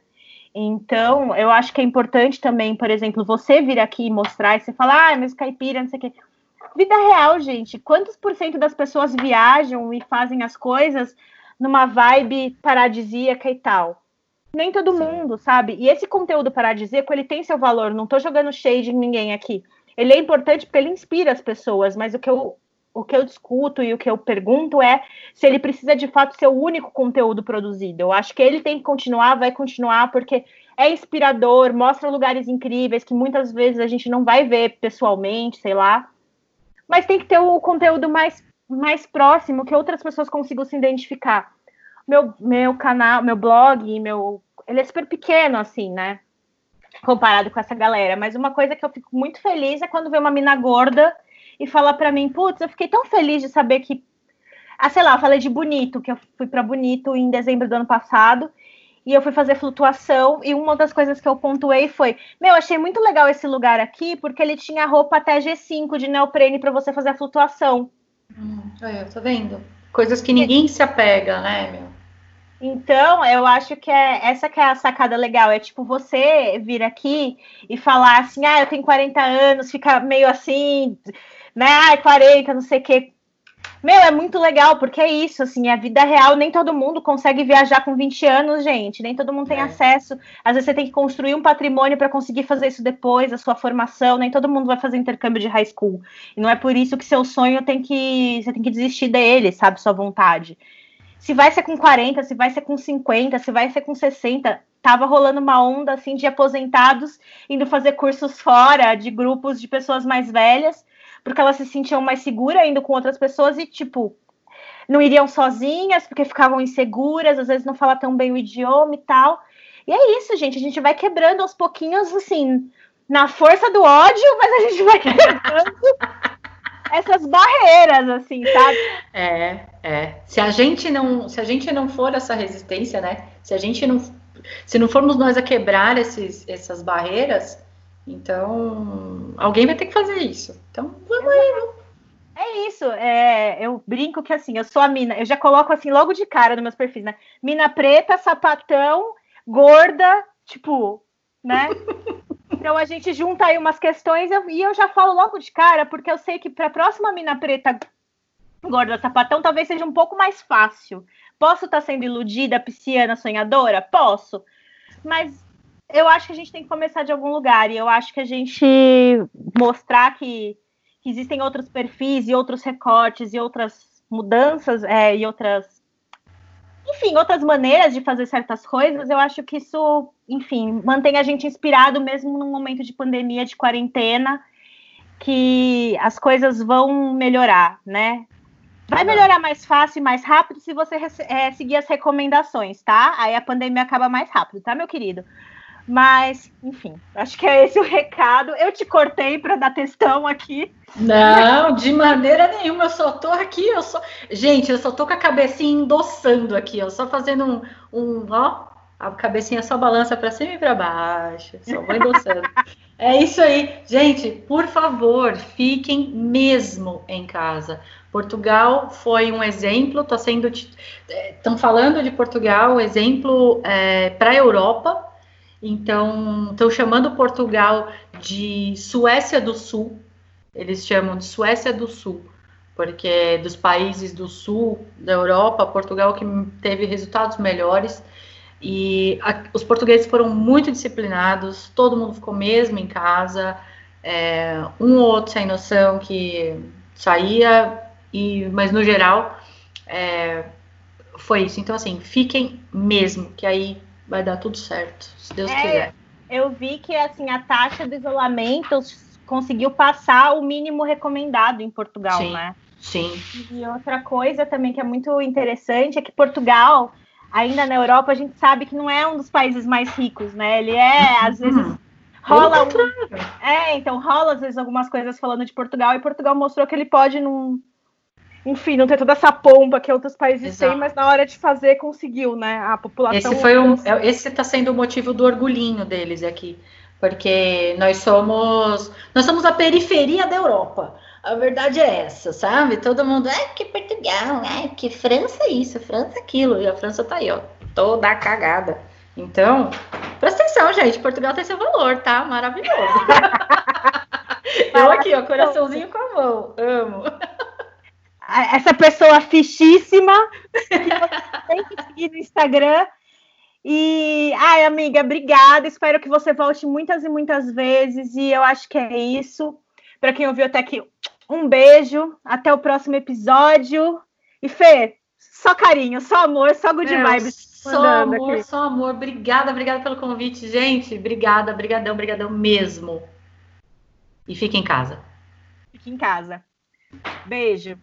Então, eu acho que é importante também, por exemplo, você vir aqui e mostrar e você falar, ah, mas caipira, não sei o quê vida real, gente. Quantos por cento das pessoas viajam e fazem as coisas numa vibe paradisíaca e tal? Nem todo Sim. mundo, sabe? E esse conteúdo paradisíaco, ele tem seu valor. Não tô jogando shade em ninguém aqui. Ele é importante porque ele inspira as pessoas, mas o que eu o que eu discuto e o que eu pergunto é se ele precisa de fato ser o único conteúdo produzido. Eu acho que ele tem que continuar, vai continuar, porque é inspirador, mostra lugares incríveis que muitas vezes a gente não vai ver pessoalmente, sei lá mas tem que ter o conteúdo mais, mais próximo que outras pessoas consigam se identificar. Meu, meu canal, meu blog, meu, ele é super pequeno, assim, né? Comparado com essa galera. Mas uma coisa que eu fico muito feliz é quando vê uma mina gorda e fala para mim, putz, eu fiquei tão feliz de saber que. Ah, sei lá, eu falei de Bonito, que eu fui para Bonito em dezembro do ano passado e eu fui fazer flutuação e uma das coisas que eu pontuei foi, meu, achei muito legal esse lugar aqui porque ele tinha roupa até G5 de neoprene para você fazer a flutuação. Hum, eu tô vendo. Coisas que ninguém se apega, né, meu? Então, eu acho que é essa que é a sacada legal, é tipo você vir aqui e falar assim: "Ah, eu tenho 40 anos", fica meio assim, né? "Ai, 40, não sei o quê". Meu, é muito legal, porque é isso, assim, a vida real, nem todo mundo consegue viajar com 20 anos, gente, nem todo mundo tem é. acesso. Às vezes você tem que construir um patrimônio para conseguir fazer isso depois, a sua formação, nem todo mundo vai fazer intercâmbio de high school. E não é por isso que seu sonho tem que. Você tem que desistir dele, sabe? Sua vontade. Se vai ser com 40, se vai ser com 50, se vai ser com 60, tava rolando uma onda assim de aposentados indo fazer cursos fora de grupos de pessoas mais velhas porque elas se sentiam mais seguras indo com outras pessoas e, tipo, não iriam sozinhas, porque ficavam inseguras, às vezes não fala tão bem o idioma e tal. E é isso, gente. A gente vai quebrando aos pouquinhos, assim, na força do ódio, mas a gente vai quebrando essas barreiras, assim, sabe? É, é. Se a gente não, se a gente não for essa resistência, né? Se a gente não, se não formos nós a quebrar esses, essas barreiras, então, alguém vai ter que fazer isso. Então, vamos aí. Né? É isso, é, eu brinco que assim, eu sou a mina, eu já coloco assim logo de cara nos meus perfis, né? Mina preta, sapatão, gorda, tipo, né? então a gente junta aí umas questões eu, e eu já falo logo de cara, porque eu sei que para a próxima mina preta, gorda, sapatão, talvez seja um pouco mais fácil. Posso estar tá sendo iludida, pisciana, sonhadora? Posso. Mas eu acho que a gente tem que começar de algum lugar, e eu acho que a gente mostrar que, que existem outros perfis e outros recortes e outras mudanças é, e outras. Enfim, outras maneiras de fazer certas coisas, eu acho que isso, enfim, mantém a gente inspirado mesmo num momento de pandemia, de quarentena, que as coisas vão melhorar, né? Vai melhorar mais fácil e mais rápido se você é, seguir as recomendações, tá? Aí a pandemia acaba mais rápido, tá, meu querido? Mas, enfim, acho que é esse o recado. Eu te cortei para dar testão aqui. Não, de maneira nenhuma. Eu só tô aqui, eu só. Gente, eu só tô com a cabecinha endossando aqui, ó, só fazendo um, um ó, a cabecinha só balança para cima e para baixo. Só vou endossando. é isso aí. Gente, por favor, fiquem mesmo em casa. Portugal foi um exemplo, tá sendo. Estão é, falando de Portugal, exemplo é, para a Europa então, estão chamando Portugal de Suécia do Sul. Eles chamam de Suécia do Sul, porque dos países do sul da Europa, Portugal que teve resultados melhores. E a, os portugueses foram muito disciplinados, todo mundo ficou mesmo em casa, é, um ou outro sem noção que saía, e, mas no geral é, foi isso. Então, assim, fiquem mesmo, que aí vai dar tudo certo, se Deus é, quiser. Eu vi que assim a taxa de isolamento conseguiu passar o mínimo recomendado em Portugal, sim, né? Sim. E outra coisa também que é muito interessante é que Portugal, ainda na Europa, a gente sabe que não é um dos países mais ricos, né? Ele é, às uhum. vezes, rola. Um... É, então rola às vezes algumas coisas falando de Portugal, e Portugal mostrou que ele pode, num, enfim, não ter toda essa pompa que outros países Exato. têm, mas na hora de fazer conseguiu, né? A população. Esse foi um, é, esse está sendo o motivo do orgulhinho deles aqui, porque nós somos nós somos a periferia da Europa. A verdade é essa, sabe? Todo mundo é que Portugal, é que França é isso, França é aquilo, e a França tá aí, ó, toda cagada. Então, presta atenção, gente, Portugal tem seu valor, tá? Maravilhoso. Eu aqui, ó, coraçãozinho com a mão, amo essa pessoa fichíssima que você tem que seguir no Instagram. E, ai, amiga, obrigada. Espero que você volte muitas e muitas vezes. E eu acho que é isso. Para quem ouviu até aqui, um beijo. Até o próximo episódio. E Fê, só carinho, só amor, só good é, vibes. Só amor, aqui. só amor. Obrigada, obrigada pelo convite, gente. Obrigada, brigadão, brigadão mesmo. E fique em casa. Fique em casa. Beijo.